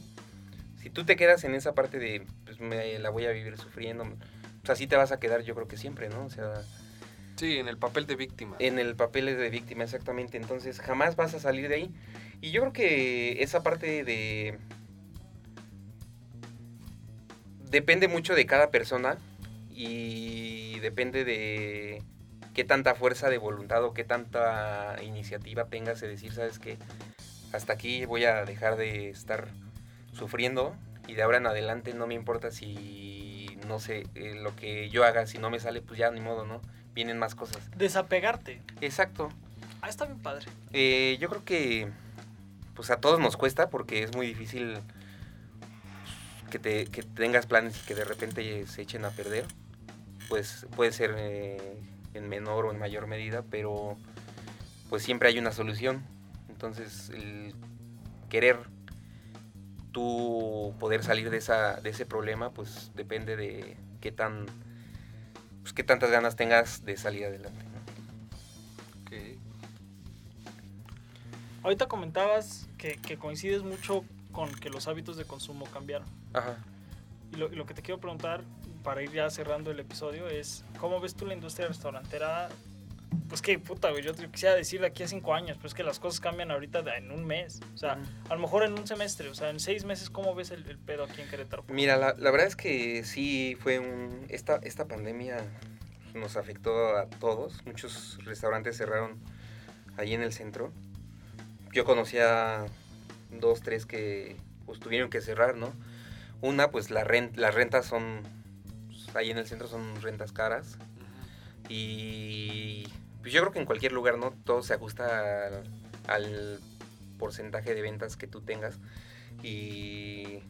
Si tú te quedas en esa parte de pues me la voy a vivir sufriendo, pues así te vas a quedar yo creo que siempre, ¿no? O sea, Sí, en el papel de víctima. en el papel de víctima, exactamente. Entonces, jamás vas a salir de ahí. Y yo creo que esa parte de... Depende mucho de cada persona y depende de qué tanta fuerza de voluntad o qué tanta iniciativa tengas de decir, sabes que hasta aquí voy a dejar de estar sufriendo y de ahora en adelante no me importa si, no sé, eh, lo que yo haga, si no me sale, pues ya ni modo, ¿no? Vienen más cosas. Desapegarte. Exacto. Ah, está bien padre. Eh, yo creo que pues a todos nos cuesta porque es muy difícil que, te, que tengas planes y que de repente se echen a perder. Pues puede ser eh, en menor o en mayor medida, pero pues siempre hay una solución. Entonces el querer tú poder salir de, esa, de ese problema pues depende de qué tan pues, qué tantas ganas tengas de salir adelante. Ahorita comentabas que, que coincides mucho con que los hábitos de consumo cambiaron. Ajá. Y lo, lo que te quiero preguntar, para ir ya cerrando el episodio, es ¿cómo ves tú la industria restaurantera? Pues que puta, güey, yo te quisiera decir de aquí a cinco años, pero es que las cosas cambian ahorita de- en un mes. O sea, a lo mejor en un semestre, o sea, en seis meses, ¿cómo ves el, el pedo aquí en Querétaro? Mira, la, la verdad es que sí fue un... Esta, esta pandemia nos afectó a todos. Muchos restaurantes cerraron ahí en el centro. Yo conocía dos, tres que pues, tuvieron que cerrar, ¿no? Una, pues la rent, las rentas son... pues, ahí en el centro son rentas caras. Y pues yo creo que en cualquier lugar, ¿no? Todo se ajusta al, al porcentaje de ventas que tú tengas. Y,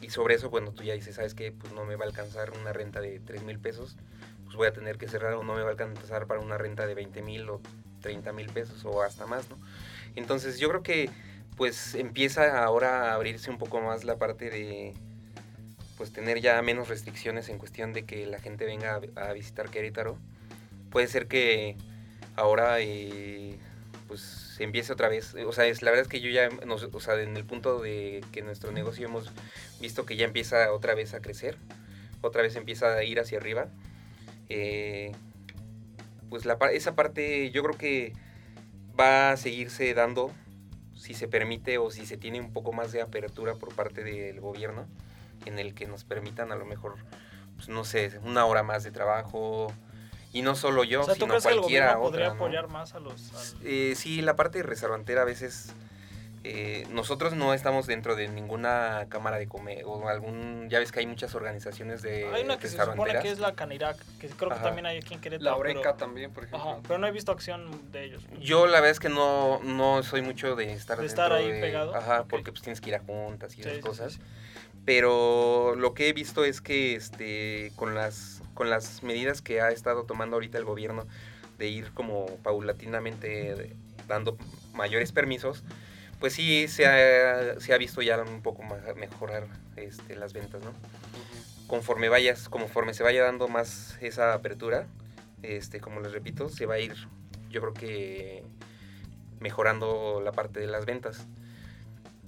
y sobre eso, bueno, tú ya dices, ¿sabes qué? Pues no me va a alcanzar una renta de 3 mil pesos. Pues voy a tener que cerrar o no me va a alcanzar para una renta de 20 mil o 30 mil pesos o hasta más, ¿no? Entonces yo creo que pues empieza ahora a abrirse un poco más la parte de pues tener ya menos restricciones en cuestión de que la gente venga a, visitar Querétaro. Puede ser que ahora eh, pues se empiece otra vez. O sea, es, la verdad es que yo ya, o sea, en el punto de que nuestro negocio hemos visto que ya empieza otra vez a crecer, otra vez empieza a ir hacia arriba. Eh, pues la, esa parte yo creo que va a seguirse dando si se permite o si se tiene un poco más de apertura por parte del gobierno en el que nos permitan a lo mejor, pues no sé, una hora más de trabajo. Y no solo yo, o sea, ¿tú sino crees que el cualquiera gobierno podría otra, ¿no? apoyar más a los... al- Eh, sí, la parte restaurantera a veces... eh, nosotros no estamos dentro de ninguna cámara de comer o algún... Ya ves que hay muchas organizaciones de Hay una que se supone que es la Canirac, que creo que Ajá. también hay aquí en Querétaro. La Oreca pero- también, por ejemplo. Ajá, pero no he visto acción de ellos. Yo la verdad es que no, no soy mucho de estar De estar ahí de- pegado, Ajá, porque pues tienes que ir a juntas y Sí, esas sí, cosas. sí, sí. Pero lo que he visto es que este con las con las medidas que ha estado tomando ahorita el gobierno de ir como paulatinamente dando mayores permisos, pues sí se ha, se ha visto ya un poco mejorar este, las ventas, ¿no? Conforme vayas, conforme se vaya dando más esa apertura, este, como les repito, se va a ir, yo creo que mejorando la parte de las ventas.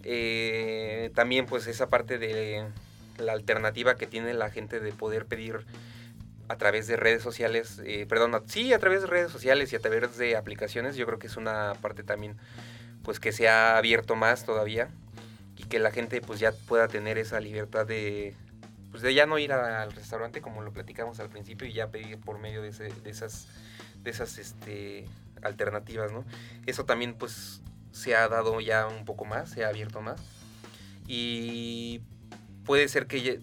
Eh, también pues esa parte de la alternativa que tiene la gente de poder pedir a través de redes sociales, eh, perdón, sí, a través de redes sociales y a través de aplicaciones, yo creo que es una parte también pues que se ha abierto más todavía y que la gente pues ya pueda tener esa libertad de pues de ya no ir al restaurante como lo platicamos al principio y ya pedir por medio de esas de esas este alternativas, ¿no? Eso también pues se ha dado ya un poco más, se ha abierto más y puede ser que ya-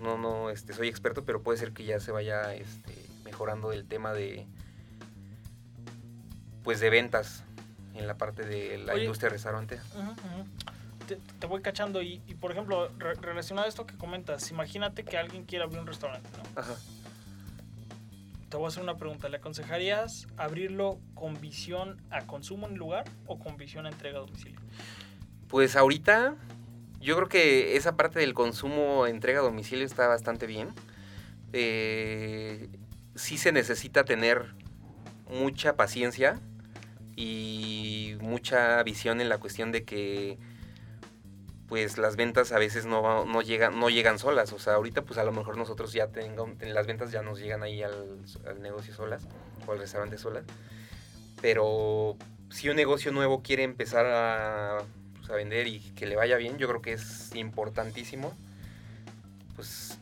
no no este soy experto, pero puede ser que ya se vaya este mejorando el tema de pues de ventas en la parte de la Oye. industria restaurante. Te voy cachando y, y, por ejemplo, re- relacionado a esto que comentas, imagínate que alguien quiere abrir un restaurante, ¿no? Ajá. Te voy a hacer una pregunta. ¿Le aconsejarías abrirlo con visión a consumo en lugar o con visión a entrega a domicilio? Pues ahorita yo creo que esa parte del consumo entrega a domicilio está bastante bien. Eh, sí se necesita tener mucha paciencia y mucha visión en la cuestión de que pues las ventas a veces no, no llegan no llegan solas o sea ahorita pues a lo mejor nosotros ya tengamos las ventas ya nos llegan ahí al, al negocio solas o al restaurante solas pero si un negocio nuevo quiere empezar a, pues, a vender y que le vaya bien, yo creo que es importantísimo, pues,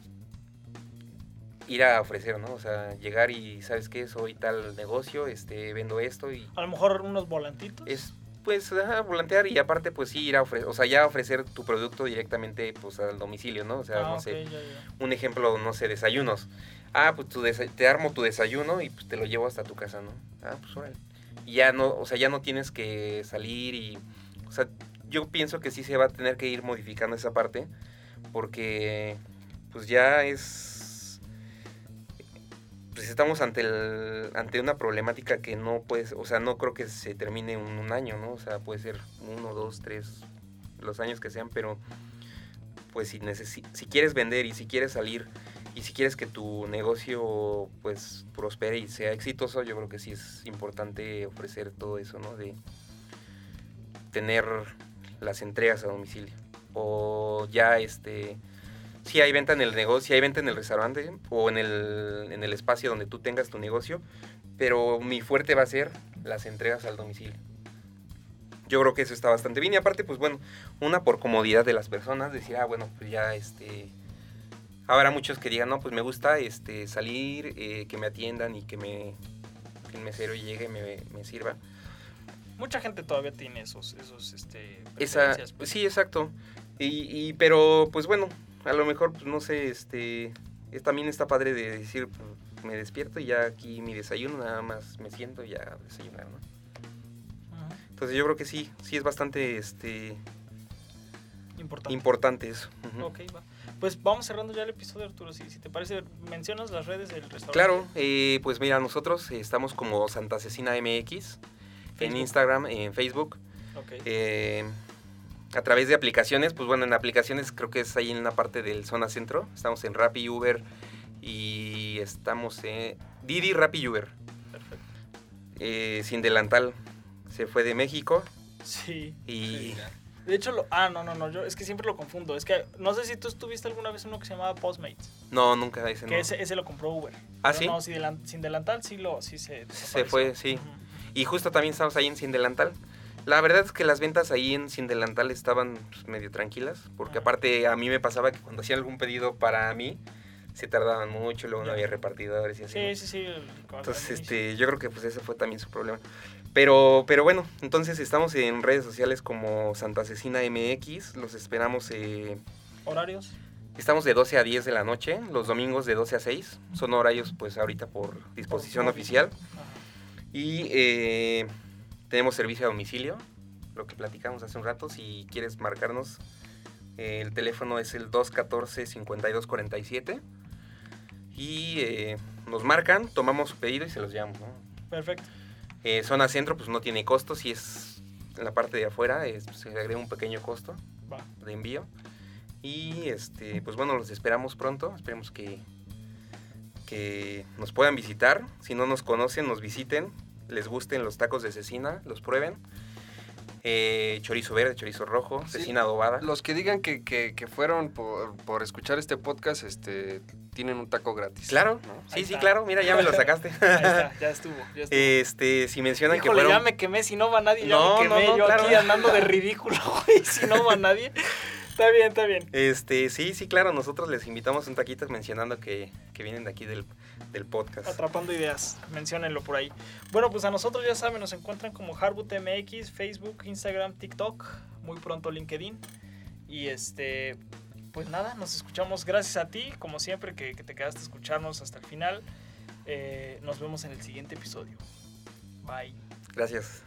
ir a ofrecer, ¿no? O sea, llegar y, ¿sabes qué? Soy tal negocio, este, vendo esto y A lo mejor unos volantitos. es, pues, ajá, volantear y aparte, pues, sí, ir a ofrecer, o sea, ya ofrecer tu producto directamente, pues, al domicilio, ¿no? O sea, Ah, no sé, ya, ya. un ejemplo, no sé, desayunos. Ah, pues tu desa- te armo tu desayuno y pues te lo llevo hasta tu casa, ¿no? Ah, pues órale. Y ya no, o sea, ya no tienes que salir y, o sea, yo pienso que sí se va a tener que ir modificando esa parte porque pues ya es pues estamos ante el, ante una problemática que no puedes, o sea, no creo que se termine un año, ¿no? O sea, puede ser uno, dos, tres, los años que sean, pero pues si, necesi- si quieres vender y si quieres salir y si quieres que tu negocio pues prospere y sea exitoso, yo creo que sí es importante ofrecer todo eso, ¿no? De tener las entregas a domicilio. O ya este si hay venta en el negocio, si hay venta en el restaurante o en el, en el espacio donde tú tengas tu negocio, pero mi fuerte va a ser las entregas al domicilio. Yo creo que eso está bastante bien y aparte, pues bueno, una por comodidad de las personas, decir, ah, bueno, pues ya este... Habrá muchos que digan, no, pues me gusta este, salir, eh, que me atiendan y que, me, que el mesero llegue y me, me sirva. Mucha gente todavía tiene esos, esos este, Esa, pues. Sí, exacto. Y, y, pero, pues bueno, a lo mejor, pues no sé, este, es, también está padre de decir, pues, me despierto y ya aquí mi desayuno, nada más me siento y ya desayunar, ¿no? Entonces yo creo que sí, sí es bastante, este, importante, importante eso. Ok, va. Pues vamos cerrando ya el episodio, Arturo. Si, si te parece, mencionas las redes del restaurante. Claro, eh, pues mira, nosotros estamos como Santa Cecina MX en Instagram, en Facebook. Okay. Eh, a través de aplicaciones, pues bueno, en aplicaciones creo que es ahí en la parte del zona centro. Estamos en Rappi, Uber y estamos en Didi, Rappi, Uber. Perfecto. Eh, sin delantal. Se fue de México. Sí. Y... De hecho, lo, ah, no, no, no, yo es que siempre lo confundo. Es que no sé si tú estuviste alguna vez uno que se llamaba Postmates. No, nunca, ese que Ese, ese, lo compró Uber. Ah, sí. No, sin, delantal sí, lo, sí se. Se fue, sí. Y justo también estamos ahí en Sin Delantal. La verdad es que las ventas ahí en Sin Delantal estaban pues, medio tranquilas, porque aparte a mí me pasaba que cuando hacían algún pedido para mí, se tardaban mucho, luego no había repartidores y así. Sí, sí, sí. Entonces, este, yo creo que pues ese fue también su problema. Pero, pero bueno, entonces estamos en redes sociales como Santa Cecina MX, los esperamos. Eh, ¿Horarios? Estamos de 12 a 10 de la noche, los domingos de 12 a 6, son horarios pues ahorita por disposición oficial. Y eh, tenemos servicio a domicilio, lo que platicamos hace un rato. Si quieres marcarnos, el teléfono es el 214-5247. Y eh, nos marcan, tomamos su pedido y se los llevamos. Perfecto. Eh, zona centro, pues no tiene costo. Si es en la parte de afuera, es, se agrega un pequeño costo de envío. Y este, pues bueno, los esperamos pronto. Esperemos que, que nos puedan visitar. Si no nos conocen, nos visiten les gusten los tacos de cecina, los prueben. Eh, chorizo verde, chorizo rojo, cecina adobada. Los que digan que, que, fueron por, por, escuchar este podcast, este tienen un taco gratis. Claro, sí, sí, claro, mira, ya me lo sacaste. Ahí está, ya estuvo, ya estuvo. Este, si mencionan que fueron... ya me quemé, si no va nadie, ya me quemé, yo aquí andando de ridículo, güey, si no va nadie. Está bien, está bien. Este, sí, sí, claro, nosotros les invitamos un taquito mencionando que, que vienen de aquí del, del podcast. Atrapando ideas, menciónenlo por ahí. Bueno, pues a nosotros ya saben, nos encuentran como HarbutMX, Facebook, Instagram, TikTok, muy pronto LinkedIn. Y este, pues nada, nos escuchamos gracias a ti, como siempre, que, te quedaste a escucharnos hasta el final. Eh, nos vemos en el siguiente episodio. Bye. Gracias.